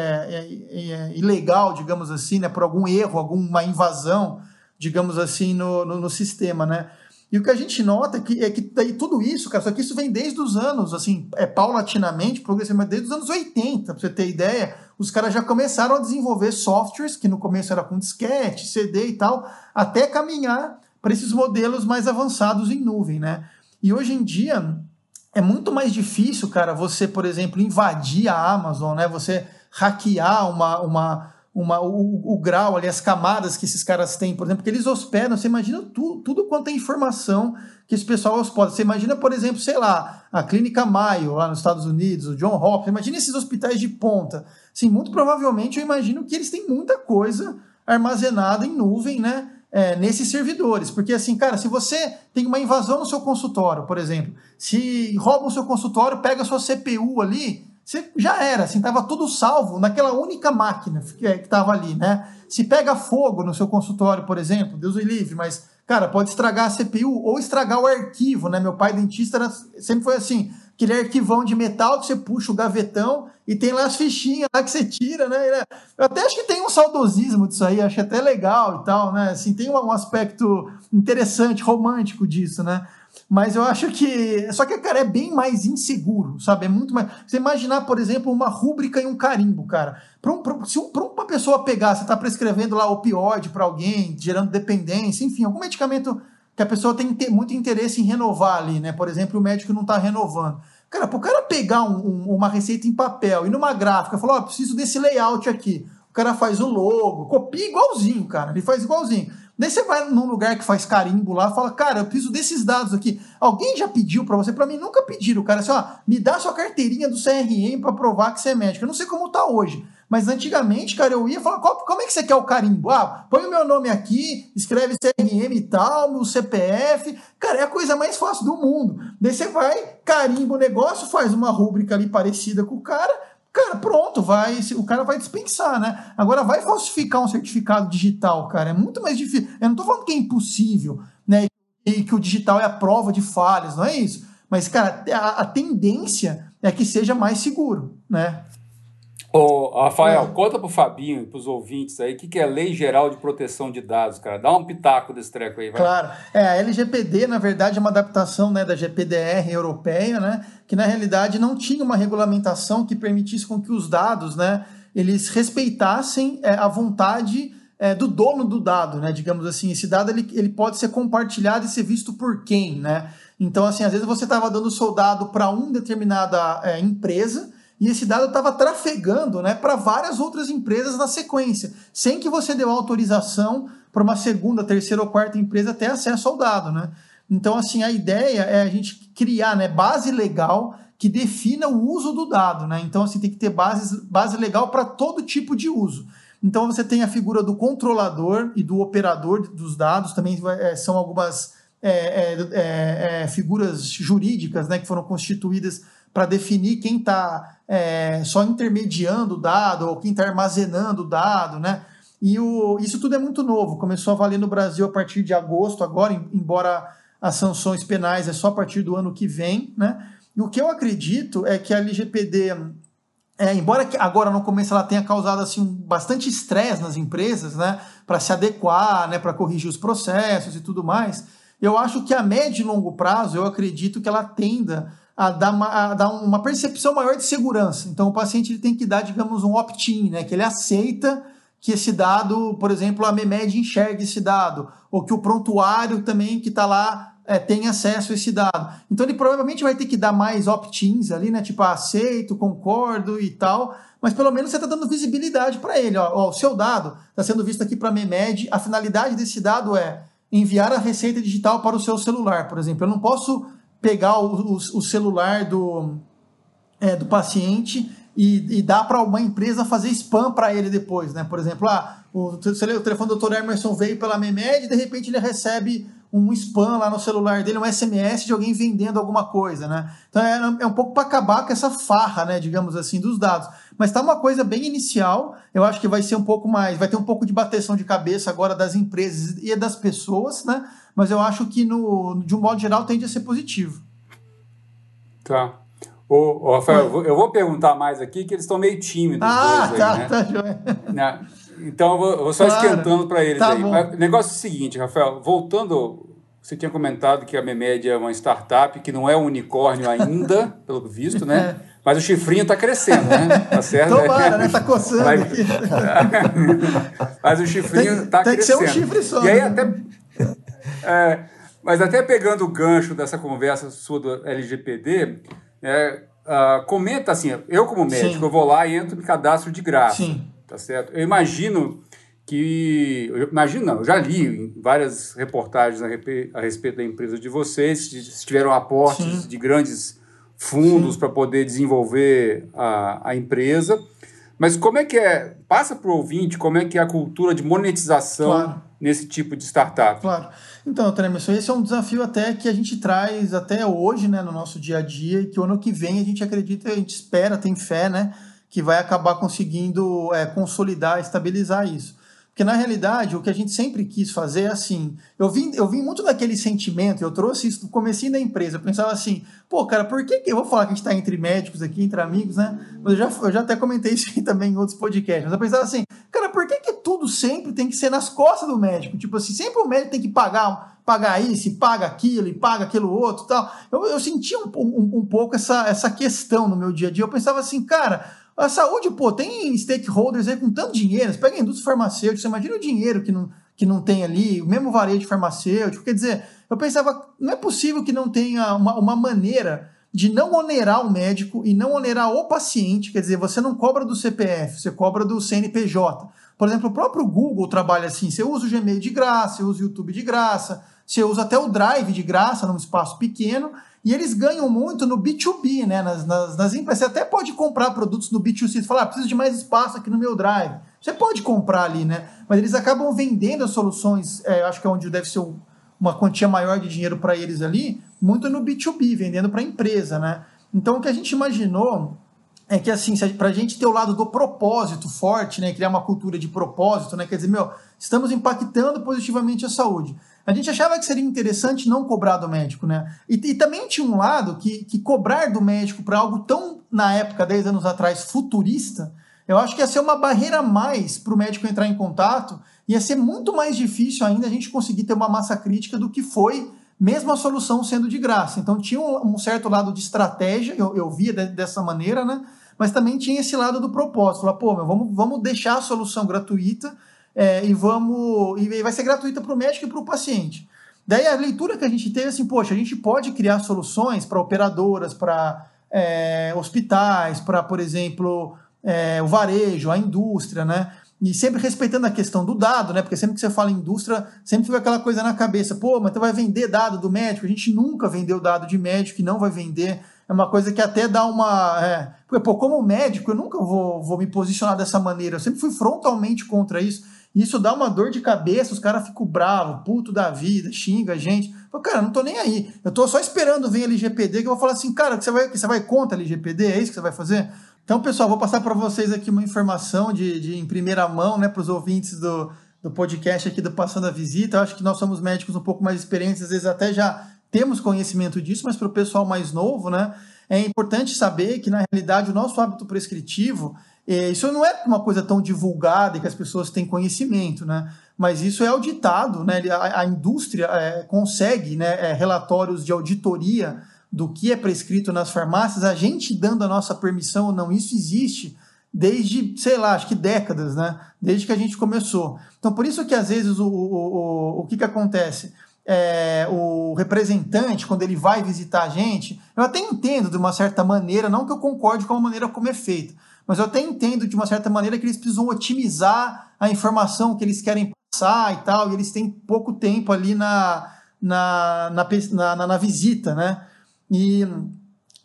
Speaker 4: é, é ilegal, digamos assim, né, por algum erro, alguma invasão, digamos assim, no, no, no sistema, né? E o que a gente nota é que, é que daí tudo isso, cara, só que isso vem desde os anos, assim, é paulatinamente, progressivamente, desde os anos 80, pra você ter ideia, os caras já começaram a desenvolver softwares, que no começo era com disquete, CD e tal, até caminhar para esses modelos mais avançados em nuvem, né? E hoje em dia é muito mais difícil, cara, você, por exemplo, invadir a Amazon, né? Você hackear uma, uma uma, o, o, grau ali, as camadas que esses caras têm, por exemplo, que eles hospedam, você imagina tu, tudo quanto é informação que esse pessoal hospeda. Você imagina, por exemplo, sei lá, a Clínica Mayo, lá nos Estados Unidos, o John Hopkins, imagina esses hospitais de ponta. Sim, muito provavelmente eu imagino que eles têm muita coisa armazenada em nuvem, né? É, nesses servidores, porque assim, cara, se você tem uma invasão no seu consultório, por exemplo, se roubam o seu consultório, pega a sua CPU ali, você já era, assim, estava tudo salvo naquela única máquina que estava ali, né? Se pega fogo no seu consultório, por exemplo, Deus o livre, mas, cara, pode estragar a CPU ou estragar o arquivo, né? Meu pai dentista era, sempre foi assim, aquele arquivão de metal que você puxa o gavetão e tem lá as fichinhas lá que você tira, né? Eu até acho que tem um saudosismo disso aí, acho até legal e tal, né? Assim, tem um aspecto interessante, romântico disso, né? Mas eu acho que. Só que, cara, é bem mais inseguro, sabe? É muito mais. Você imaginar, por exemplo, uma rúbrica e um carimbo, cara. Pra um, pra, se um, pra uma pessoa pegar, você tá prescrevendo lá opioide para alguém, gerando dependência, enfim, algum medicamento que a pessoa tem muito interesse em renovar ali, né? Por exemplo, o médico não está renovando. Cara, para o cara pegar um, um, uma receita em papel e numa gráfica falar, ó, oh, preciso desse layout aqui. O cara faz o logo, copia igualzinho, cara. Ele faz igualzinho. Daí você vai num lugar que faz carimbo lá, fala, cara, eu preciso desses dados aqui. Alguém já pediu para você? Para mim nunca pediram. Cara assim, ó, me dá sua carteirinha do CRM para provar que você é médico. Eu não sei como tá hoje. Mas antigamente, cara, eu ia falar, como é que você quer o carimbo? Ah, põe o meu nome aqui, escreve CRM e tal, meu CPF. Cara, é a coisa mais fácil do mundo. Daí você vai, carimba o negócio, faz uma rúbrica ali parecida com o cara, cara, pronto, vai, o cara vai dispensar, né? Agora vai falsificar um certificado digital, cara, é muito mais difícil. Eu não tô falando que é impossível, né? E que o digital é a prova de falhas, não é isso. Mas, cara, a, a tendência é que seja mais seguro, né?
Speaker 1: Ô, Rafael, é. conta pro Fabinho e pros ouvintes aí o que, que é Lei Geral de Proteção de Dados, cara. Dá um pitaco desse treco aí, vai.
Speaker 4: Claro. É, a LGPD, na verdade, é uma adaptação né, da GPDR europeia, né? Que na realidade não tinha uma regulamentação que permitisse com que os dados, né? Eles respeitassem é, a vontade é, do dono do dado, né? Digamos assim, esse dado ele, ele pode ser compartilhado e ser visto por quem, né? Então, assim, às vezes você estava dando soldado para uma determinada é, empresa e esse dado estava trafegando né, para várias outras empresas na sequência, sem que você deu autorização para uma segunda, terceira ou quarta empresa ter acesso ao dado. Né? Então, assim, a ideia é a gente criar né, base legal que defina o uso do dado. Né? Então, assim, tem que ter base, base legal para todo tipo de uso. Então, você tem a figura do controlador e do operador dos dados, também é, são algumas é, é, é, é figuras jurídicas né, que foram constituídas para definir quem está é, só intermediando o dado ou quem está armazenando o dado, né? E o, isso tudo é muito novo. Começou a valer no Brasil a partir de agosto, agora, embora as sanções penais é só a partir do ano que vem, né? E o que eu acredito é que a LGPD, é, embora agora no começo ela tenha causado assim bastante estresse nas empresas, né, para se adequar, né, para corrigir os processos e tudo mais, eu acho que a médio e longo prazo eu acredito que ela tenda a dar uma, a dar uma percepção maior de segurança. Então, o paciente ele tem que dar, digamos, um opt-in, né? que ele aceita que esse dado, por exemplo, a MEMED enxergue esse dado, ou que o prontuário também que está lá é, acesso a esse dado. Então, ele provavelmente vai ter que dar mais opt-ins ali, né? tipo, ah, aceito, concordo e tal, mas pelo menos você está dando visibilidade para ele. Ó, ó, o seu dado está sendo visto aqui para a MEMED, a finalidade desse dado é enviar a receita digital para o seu celular, por exemplo. Eu não posso pegar o, o, o celular do, é, do paciente e, e dar para uma empresa fazer spam para ele depois, né? Por exemplo, ah, o, o telefone do Dr. Emerson veio pela Memed e de repente ele recebe um spam lá no celular dele, um SMS de alguém vendendo alguma coisa, né? Então é, é um pouco para acabar com essa farra, né, digamos assim, dos dados. Mas tá uma coisa bem inicial, eu acho que vai ser um pouco mais, vai ter um pouco de bateção de cabeça agora das empresas e das pessoas, né? Mas eu acho que no, de um modo geral tende a ser positivo.
Speaker 1: Tá. Ô, Rafael, eu vou, eu vou, perguntar mais aqui, que eles estão meio tímidos.
Speaker 4: Ah, tá, aí, né? tá, joia.
Speaker 1: Né? Então eu vou, eu vou só claro. esquentando para eles tá aí. Bom. O negócio é o seguinte, Rafael, voltando, você tinha comentado que a Memed é uma startup que não é um unicórnio ainda, pelo visto, né? É. Mas o chifrinho está crescendo, né? Tá certo?
Speaker 4: Tomara, né? Tá coçando Mas, aqui.
Speaker 1: Mas o chifrinho está crescendo.
Speaker 4: Tem que ser um chifre só.
Speaker 1: E aí né? até... É, mas até pegando o gancho dessa conversa sua do LGPD, é, uh, comenta assim, eu como médico, Sim. eu vou lá e entro no cadastro de graça. Sim tá certo? Eu imagino que. Eu imagino, não, eu já li em várias reportagens a, respeito da empresa de vocês, se tiveram aportes Sim. de grandes fundos para poder desenvolver a, a empresa. Mas como é que é? Passa para o ouvinte como é que é a cultura de monetização claro. nesse tipo de startup.
Speaker 4: Claro. Então, Tremerson, esse é um desafio até que a gente traz até hoje né, no nosso dia a dia e que o ano que vem a gente acredita, a gente espera, tem fé, né? que vai acabar conseguindo é, consolidar, estabilizar isso. Porque na realidade, o que a gente sempre quis fazer é assim. Eu vim, eu vim muito daquele sentimento, eu trouxe isso no começo da empresa. Eu pensava assim, pô, cara, por que, que eu vou falar que a gente está entre médicos aqui, entre amigos, né? Mas eu já, eu já até comentei isso aí também em outros podcasts. Mas eu pensava assim, cara, por que, que tudo sempre tem que ser nas costas do médico? Tipo assim, sempre o médico tem que pagar, pagar isso, paga aquilo, e paga aquilo outro tal. Eu, eu sentia um, um, um pouco essa, essa questão no meu dia a dia. Eu pensava assim, cara a saúde, pô, tem stakeholders aí com tanto dinheiro. Você pega a indústria farmacêutica, você imagina o dinheiro que, não, que não tem ali, o mesmo varejo farmacêutico. Quer dizer, eu pensava, não é possível que não tenha uma, uma maneira de não onerar o médico e não onerar o paciente, quer dizer, você não cobra do CPF, você cobra do CNPJ. Por exemplo, o próprio Google trabalha assim: você usa o Gmail de graça, você usa o YouTube de graça, você usa até o Drive de graça num espaço pequeno, e eles ganham muito no B2B, né? Nas, nas, nas empresas. Você até pode comprar produtos no B2C, você fala, ah, preciso de mais espaço aqui no meu Drive. Você pode comprar ali, né? Mas eles acabam vendendo as soluções, é, acho que é onde deve ser uma quantia maior de dinheiro para eles ali, muito no B2B, vendendo para a empresa, né? Então o que a gente imaginou é que assim, para a gente ter o lado do propósito forte, né, criar uma cultura de propósito, né, quer dizer, meu, estamos impactando positivamente a saúde. A gente achava que seria interessante não cobrar do médico, né? E, e também tinha um lado que, que cobrar do médico para algo tão, na época, 10 anos atrás, futurista, eu acho que ia ser uma barreira a mais para o médico entrar em contato, ia ser muito mais difícil ainda a gente conseguir ter uma massa crítica do que foi mesmo a solução sendo de graça. Então tinha um, um certo lado de estratégia, eu, eu via de, dessa maneira, né? Mas também tinha esse lado do propósito. Falar, pô, meu, vamos, vamos deixar a solução gratuita é, e vamos. E vai ser gratuita para o médico e para o paciente. Daí a leitura que a gente teve assim, poxa, a gente pode criar soluções para operadoras, para é, hospitais, para, por exemplo, é, o varejo, a indústria, né? E sempre respeitando a questão do dado, né? Porque sempre que você fala indústria, sempre fica aquela coisa na cabeça, pô, mas tu vai vender dado do médico? A gente nunca vendeu dado de médico e não vai vender. É uma coisa que até dá uma. É, porque, pô, como médico, eu nunca vou, vou me posicionar dessa maneira. Eu sempre fui frontalmente contra isso. Isso dá uma dor de cabeça, os caras ficam bravos, puto da vida, xinga a gente. Falo, cara, não tô nem aí. Eu tô só esperando vir LGPD, que eu vou falar assim, cara, que você vai, que você vai contra LGPD? É isso que você vai fazer? Então, pessoal, vou passar para vocês aqui uma informação de, de em primeira mão, né, para os ouvintes do, do podcast aqui do Passando a Visita. Eu acho que nós somos médicos um pouco mais experientes, às vezes até já temos conhecimento disso, mas para o pessoal mais novo, né, é importante saber que, na realidade, o nosso hábito prescritivo, é, isso não é uma coisa tão divulgada e que as pessoas têm conhecimento, né? Mas isso é auditado, né? A, indústria é, consegue né, é, relatórios de auditoria do que é prescrito nas farmácias, a gente dando a nossa permissão ou não, isso existe desde, sei lá, acho que décadas, né? Desde que a gente começou. Então, por isso que às vezes o, o, o, o que, que acontece? É, o representante, quando ele vai visitar a gente, eu até entendo de uma certa maneira, não que eu concorde com a maneira como é feito, mas eu até entendo de uma certa maneira que eles precisam otimizar a informação que eles querem passar e tal, e eles têm pouco tempo ali na, na, na, na, na visita, né? E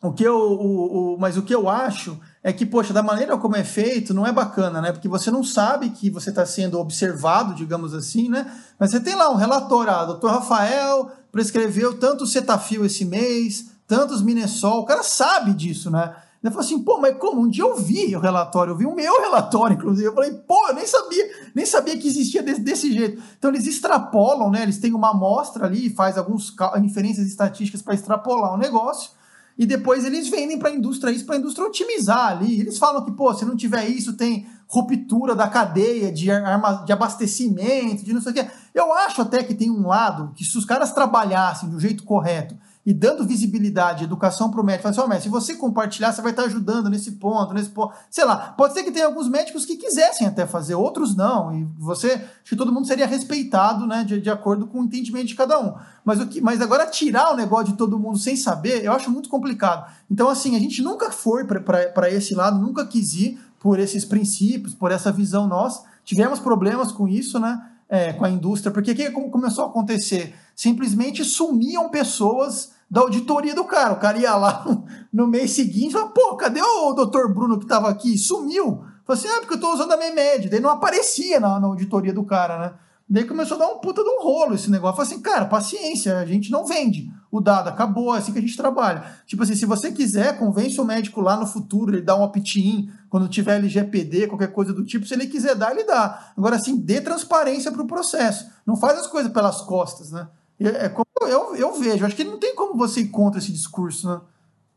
Speaker 4: o que eu, o, o, mas o que eu acho é que, poxa, da maneira como é feito, não é bacana, né? Porque você não sabe que você está sendo observado, digamos assim, né? Mas você tem lá um relatório, ah, doutor Rafael prescreveu tanto cetafil esse mês, tantos Minnesol, o cara sabe disso, né? Ele falou assim, pô, mas como? Um dia eu vi o relatório, eu vi o meu relatório, inclusive. Eu falei, pô, eu nem sabia, nem sabia que existia desse, desse jeito. Então eles extrapolam, né? Eles têm uma amostra ali, faz algumas inferências estatísticas para extrapolar o negócio. E depois eles vendem para a indústria isso, para a indústria otimizar ali. Eles falam que, pô, se não tiver isso, tem ruptura da cadeia de, arma, de abastecimento, de não sei o quê. Eu acho até que tem um lado que se os caras trabalhassem do jeito correto e dando visibilidade, educação para o médico, assim, oh, se você compartilhar, você vai estar ajudando nesse ponto, nesse ponto. Sei lá, pode ser que tenha alguns médicos que quisessem até fazer, outros não. E você, acho que todo mundo seria respeitado, né, de, de acordo com o entendimento de cada um. Mas, o que, mas agora tirar o negócio de todo mundo sem saber, eu acho muito complicado. Então, assim, a gente nunca foi para esse lado, nunca quis ir por esses princípios, por essa visão nossa. Tivemos problemas com isso, né? É, com a indústria, porque o que começou a acontecer? Simplesmente sumiam pessoas da auditoria do cara. O cara ia lá no, mês seguinte e falava, pô, cadê o doutor Bruno que estava aqui? Sumiu. Falei assim, ah, porque eu estou usando a MEMED. Daí não aparecia na, na auditoria do cara, né? Daí começou a dar um puta de um rolo esse negócio. Falei assim, cara, paciência, a gente não vende o dado, acabou, é assim que a gente trabalha. Tipo assim, se você quiser, convence o médico lá no futuro, ele dá um opt-in, quando tiver LGPD, qualquer coisa do tipo, se ele quiser dar, ele dá. Agora, assim, dê transparência para o processo. Não faz as coisas pelas costas, né? É como eu, eu vejo. Acho que não tem como você ir contra esse discurso, né?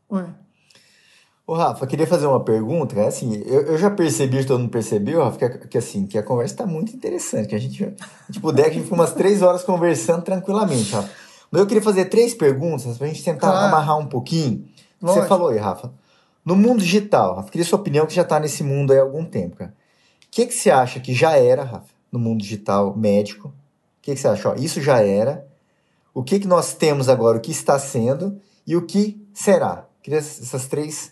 Speaker 4: Oi.
Speaker 3: Ô, Rafa, queria fazer uma pergunta. É assim, eu, eu já percebi, todo mundo percebeu, Rafa, que, que, assim, que a conversa está muito interessante. Que a gente, a gente puder, a gente fica umas três horas conversando tranquilamente, Rafa. Mas eu queria fazer três perguntas para a gente tentar claro. amarrar um pouquinho. Lógico. Você falou aí, Rafa. No mundo digital, Rafa, queria sua opinião, que já está nesse mundo aí há algum tempo, cara. O que, que você acha que já era, Rafa, no mundo digital médico, que, que você acha? Ó, isso já era. O que, que nós temos agora, o que está sendo e o que será? Queria essas três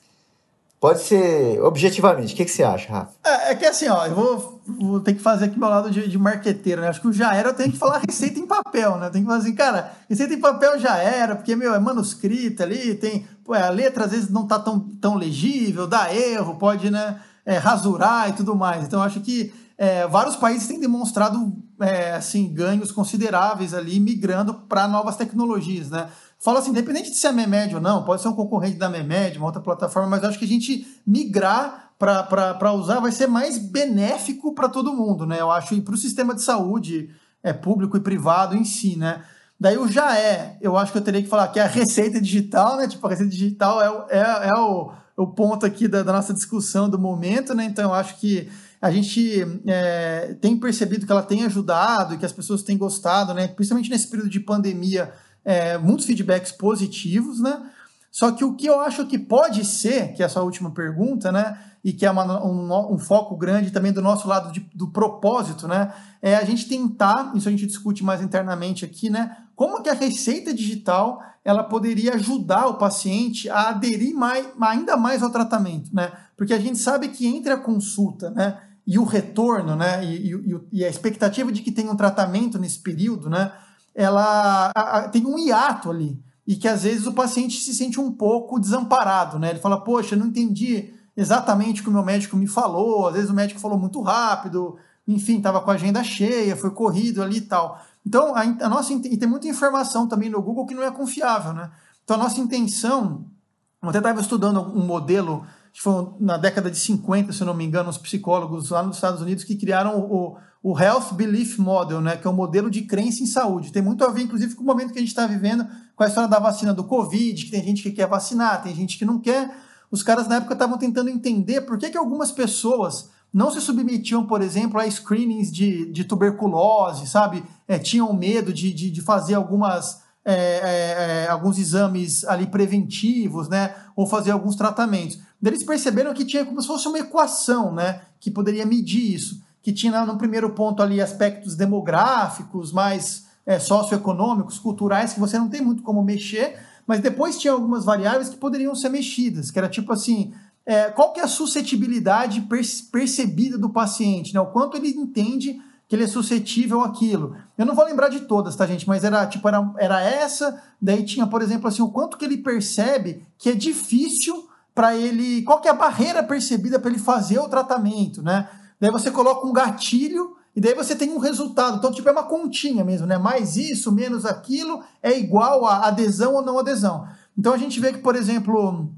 Speaker 3: Pode ser objetivamente. O que, que você acha, Rafa?
Speaker 4: É, é, que assim, ó, eu vou, vou ter que fazer aqui meu lado de, de marqueteiro, né? Acho que o já era, eu tenho que falar receita em papel, né? Tem que falar assim, cara, receita em papel já era, porque, meu, é manuscrita ali, tem. Pô, a letra às vezes não tá tão, tão legível, dá erro, pode, né, é, rasurar e tudo mais. Então, acho que é, vários países têm demonstrado é, assim, ganhos consideráveis ali, migrando para novas tecnologias, né? Fala assim, independente de ser a Memed ou não, pode ser um concorrente da Memed, uma outra plataforma, mas acho que a gente migrar para usar vai ser mais benéfico para todo mundo, né? Eu acho, e para o sistema de saúde é, público e privado em si, né? Daí o já é, eu acho que eu teria que falar que é a receita digital, né? Tipo, a receita digital é, é, é o, o ponto aqui da, da nossa discussão do momento, né? Então eu acho que a gente é, tem percebido que ela tem ajudado e que as pessoas têm gostado, né? Principalmente nesse período de pandemia, é, muitos feedbacks positivos, né? Só que o que eu acho que pode ser, que é a sua última pergunta, né? E que é uma, um, um, foco grande também do nosso lado de, do propósito, né? É a gente tentar, isso a gente discute mais internamente aqui, né? Como que a receita digital ela poderia ajudar o paciente a aderir mais, ainda mais ao tratamento, né? Porque a gente sabe que entre a consulta, né? E o retorno, né? E, e, e a expectativa de que tenha um tratamento nesse período, né? ela a, a, tem um hiato ali e que às vezes o paciente se sente um pouco desamparado, né? Ele fala, poxa, não entendi exatamente o que o meu médico me falou, às vezes o médico falou muito rápido, enfim, estava com a agenda cheia, foi corrido ali e tal. Então, a, a nossa e tem muita informação também no Google que não é confiável, né? Então, a nossa intenção, eu até estava estudando um modelo, que foi na década de 50, se eu não me engano, os psicólogos lá nos Estados Unidos que criaram o, o Health Belief Model, né, que é o modelo de crença em saúde. Tem muito a ver, inclusive, com o momento que a gente está vivendo, com a história da vacina do Covid, que tem gente que quer vacinar, tem gente que não quer. Os caras na época estavam tentando entender por que, que algumas pessoas não se submetiam, por exemplo, a screenings de, de tuberculose, sabe? É, tinham medo de, de, de fazer algumas, é, é, é alguns exames ali preventivos, né? Ou fazer alguns tratamentos. Eles perceberam que tinha como se fosse uma equação, né? Que poderia medir isso que tinha no primeiro ponto ali aspectos demográficos, mais é, socioeconômicos, culturais, que você não tem muito como mexer, mas depois tinha algumas variáveis que poderiam ser mexidas, que era tipo assim, é, qual que é a suscetibilidade percebida do paciente, né? o quanto ele entende que ele é suscetível àquilo. Eu não vou lembrar de todas, tá, gente? Mas era tipo, era, era essa, daí tinha, por exemplo, assim, o quanto que ele percebe que é difícil para ele. Qual que é a barreira percebida para ele fazer o tratamento, né? Daí você coloca um gatilho e daí você tem um resultado. Então, tipo, é uma continha mesmo, né? Mais isso, menos aquilo, é igual a adesão ou não adesão. Então a gente vê que, por exemplo,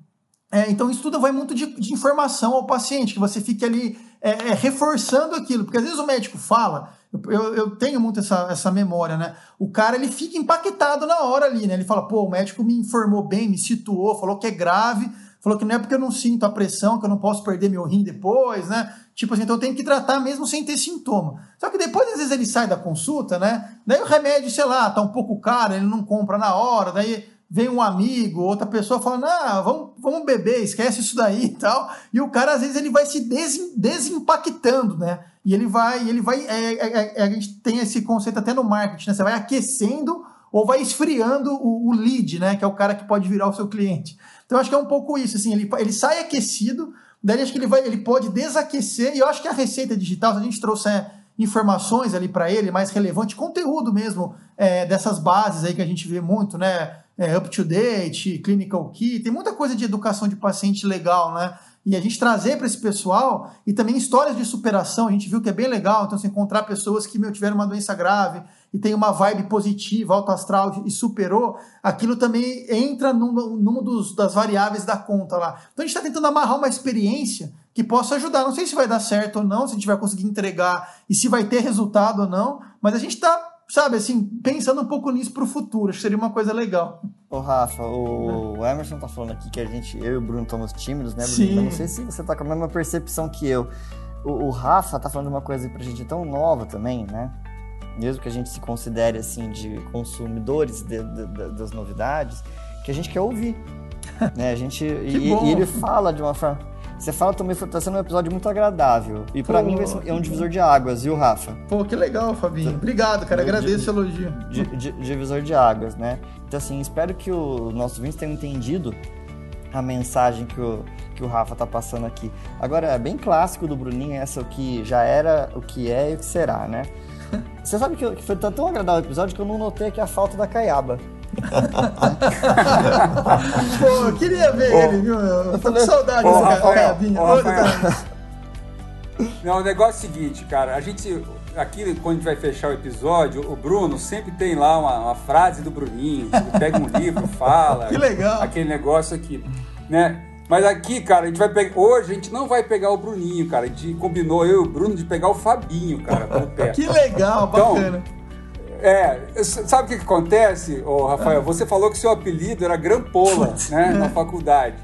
Speaker 4: é, então isso tudo vai muito de, de, informação ao paciente, que você fique ali é, é, reforçando aquilo. Porque às vezes o médico fala, eu, eu, tenho muito essa, essa memória, né? O cara ele fica impactado na hora ali, né? Ele fala, pô, o médico me informou bem, me situou, falou que é grave, falou que não é porque eu não sinto a pressão, que eu não posso perder meu rim depois, né? Tipo assim, então eu tenho que tratar mesmo sem ter sintoma. Só que depois, às vezes, ele sai da consulta, né? Daí o remédio, sei lá, tá um pouco caro, ele não compra na hora, daí vem um amigo, outra pessoa falando, ah, vamos, vamos beber, esquece isso daí e tal. E o cara, às vezes, ele vai se des, desimpactando, né? E ele vai, ele vai. É, é, é, a gente tem esse conceito até no marketing, né? Você vai aquecendo ou vai esfriando o, o, lead, né? Que é o cara que pode virar o seu cliente. Então, acho que é um pouco isso, assim, ele, ele sai aquecido Daí acho que ele, vai, ele pode desaquecer, e eu acho que a receita digital, se a gente trouxer informações ali para ele, mais relevante, conteúdo mesmo é, dessas bases aí que a gente vê muito, né? É, up to date, clinical key, tem muita coisa de educação de paciente legal, né? E a gente trazer para esse pessoal e também histórias de superação, a gente viu que é bem legal. Então, se encontrar pessoas que meu, tiveram uma doença grave e tem uma vibe positiva, alto astral e superou, aquilo também entra numa, numa dos, das variáveis da conta lá. Então a gente está tentando amarrar uma experiência que possa ajudar. Não sei se vai dar certo ou não, se a gente vai conseguir entregar e se vai ter resultado ou não, mas a gente está, sabe, assim, pensando um pouco nisso para o futuro. Acho que seria uma coisa legal.
Speaker 2: Ô, Rafa, o é. Emerson tá falando aqui que a gente, eu e o Bruno estamos tímidos, né, Bruno?
Speaker 4: Sim.
Speaker 2: Eu não sei se você tá com a mesma percepção que eu. O, o Rafa tá falando uma coisa pra gente tão nova também, né? Mesmo que a gente se considere assim de consumidores de, de, de, das novidades, que a gente quer ouvir. né? A gente, e, e, ele fala de uma forma. Você fala também, tá sendo um episódio muito agradável. E para mim é um divisor de águas, viu, Rafa?
Speaker 4: Pô, que legal, Fabinho. Obrigado, cara. Agradeço o elogio.
Speaker 2: Divisor de águas, né? Então, assim, espero que os nossos ouvintes tenham entendido a mensagem que o, que o Rafa tá passando aqui. Agora, é bem clássico do Bruninho essa, o que já era, o que é e o que será, né? Você sabe que, que foi tão agradável o episódio que eu não notei aqui a falta da caiaba.
Speaker 4: Pô, eu queria ver Pô. ele, viu? Eu tô com saudade Pô, dessa caiabinha.
Speaker 1: Não, o negócio é o seguinte, cara. A gente, aqui, quando a gente vai fechar o episódio, o Bruno sempre tem lá uma, uma frase do Bruninho. Ele pega um livro, fala.
Speaker 4: Que legal.
Speaker 1: Aquele negócio aqui, né? Mas aqui, cara, a gente vai pegar. Hoje a gente não vai pegar o Bruninho, cara. A gente combinou, eu e o Bruno, de pegar o Fabinho, cara, pelo pé.
Speaker 4: que legal, então, bacana.
Speaker 1: É, sabe o que, que acontece, ô, Rafael? Você falou que seu apelido era Grampola, né? Na faculdade.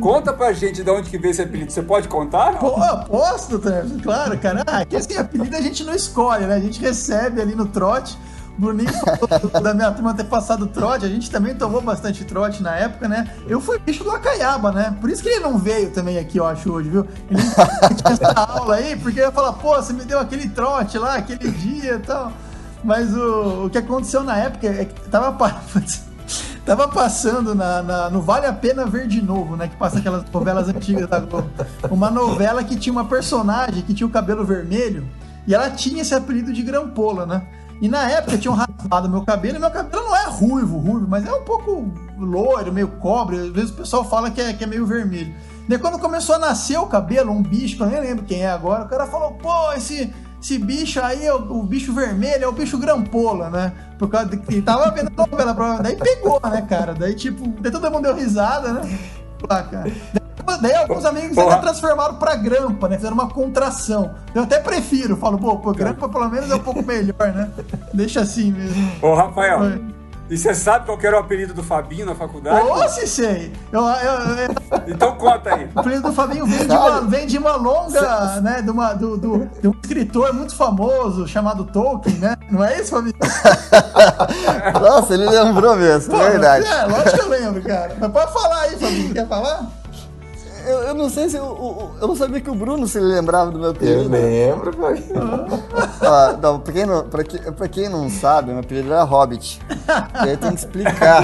Speaker 1: Conta pra gente de onde que veio esse apelido. Você pode contar? Não?
Speaker 4: Pô, posso, claro, cara. Ah, que esse apelido a gente não escolhe, né? A gente recebe ali no trote. Bruninho da minha turma ter passado trote, a gente também tomou bastante trote na época, né? Eu fui bicho do Acaiaba, né? Por isso que ele não veio também aqui, eu acho, hoje, viu? Ele tinha essa aula aí, porque eu ia falar, pô, você me deu aquele trote lá, aquele dia e tal. Mas o, o que aconteceu na época é que tava, tava passando na, na, no Vale a Pena Ver de Novo, né? Que passa aquelas novelas antigas da Globo. Uma novela que tinha uma personagem que tinha o cabelo vermelho e ela tinha esse apelido de Grampola, né? E na época tinham raspado meu cabelo, e meu cabelo não é ruivo, ruivo, mas é um pouco loiro, meio cobre. Às vezes o pessoal fala que é, que é meio vermelho. Daí quando começou a nascer o cabelo, um bicho, eu nem lembro quem é agora, o cara falou, pô, esse, esse bicho aí, é o, o bicho vermelho, é o bicho grampola, né? Por causa de que tava vendo a novela, daí pegou, né, cara? Daí tipo, daí todo mundo deu risada, né? Lá, cara. Daí alguns amigos Porra. ainda transformaram pra grampa, né? Fizeram uma contração. Eu até prefiro, falo, pô, pô grampa pelo menos é um pouco melhor, né? Deixa assim mesmo.
Speaker 1: Ô, Rafael. Foi. E você sabe qual era o apelido do Fabinho na faculdade?
Speaker 4: Ô, se sei! Eu, eu, eu,
Speaker 1: então conta aí.
Speaker 4: O apelido do Fabinho vem de uma, vem de uma longa, né, de, uma, do, do, de um escritor muito famoso chamado Tolkien, né? Não é isso, Fabinho?
Speaker 2: Nossa, ele lembrou mesmo, Pô, é verdade.
Speaker 4: É, lógico que eu lembro, cara. Mas pode falar aí, Fabinho, quer falar?
Speaker 2: Eu, eu não sei se. Eu, eu não sabia que o Bruno se lembrava do meu apelido.
Speaker 3: Eu lembro, pai.
Speaker 2: Ah, não, pra, quem não, pra, que, pra quem não sabe, meu apelido era Hobbit. E aí tem que explicar.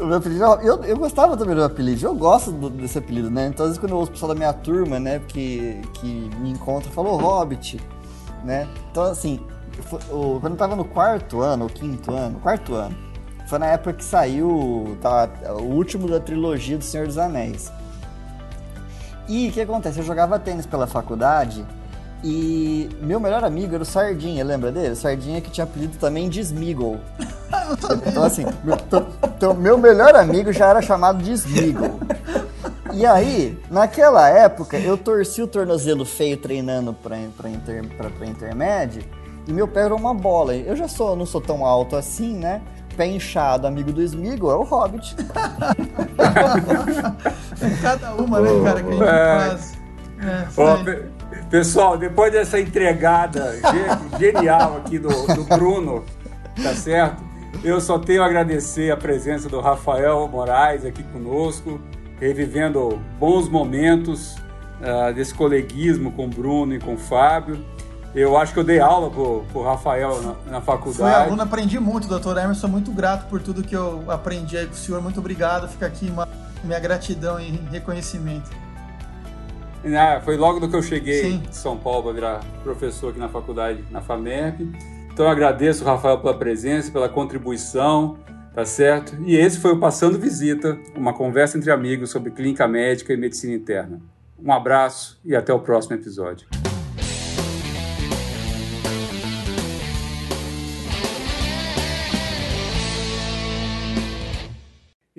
Speaker 2: O meu apelido, eu, eu gostava também do meu apelido, eu gosto do, desse apelido, né? Então, às vezes, quando eu ouço o pessoal da minha turma, né, que, que me encontra, falou Hobbit, né? Então, assim, quando eu tava no quarto ano, ou quinto ano, quarto ano, foi na época que saiu tá, o último da trilogia do Senhor dos Anéis. E o que acontece? Eu jogava tênis pela faculdade e meu melhor amigo era o Sardinha, lembra dele? Sardinha que tinha apelido também de Smeagol. então assim, meu, então, meu melhor amigo já era chamado de Smeagol. E aí, naquela época, eu torci o tornozelo feio treinando pra, pra, inter, pra, pra intermédio e meu pé era uma bola. Eu já sou, não sou tão alto assim, né? Pé inchado, amigo do Smigo, é o Hobbit.
Speaker 4: cada uma, né, cara, que a gente é... faz.
Speaker 1: É, pessoal, depois dessa entregada genial aqui do, do Bruno, tá certo? Eu só tenho a agradecer a presença do Rafael Moraes aqui conosco, revivendo bons momentos uh, desse coleguismo com o Bruno e com o Fábio. Eu acho que eu dei aula pro, pro Rafael na, na faculdade. Fui
Speaker 4: aluno, aprendi muito, doutor Emerson. Muito grato por tudo que eu aprendi aí com o senhor. Muito obrigado. Fica aqui uma, minha gratidão e reconhecimento.
Speaker 1: Ah, foi logo do que eu cheguei Sim. em São Paulo para virar professor aqui na faculdade, na FAMERP. Então eu agradeço, Rafael, pela presença, pela contribuição, tá certo? E esse foi o Passando Visita, uma conversa entre amigos sobre clínica médica e medicina interna. Um abraço e até o próximo episódio.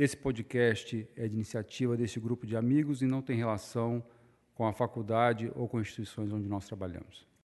Speaker 1: Esse podcast é de iniciativa desse grupo de amigos e não tem relação com a faculdade ou com instituições onde nós trabalhamos.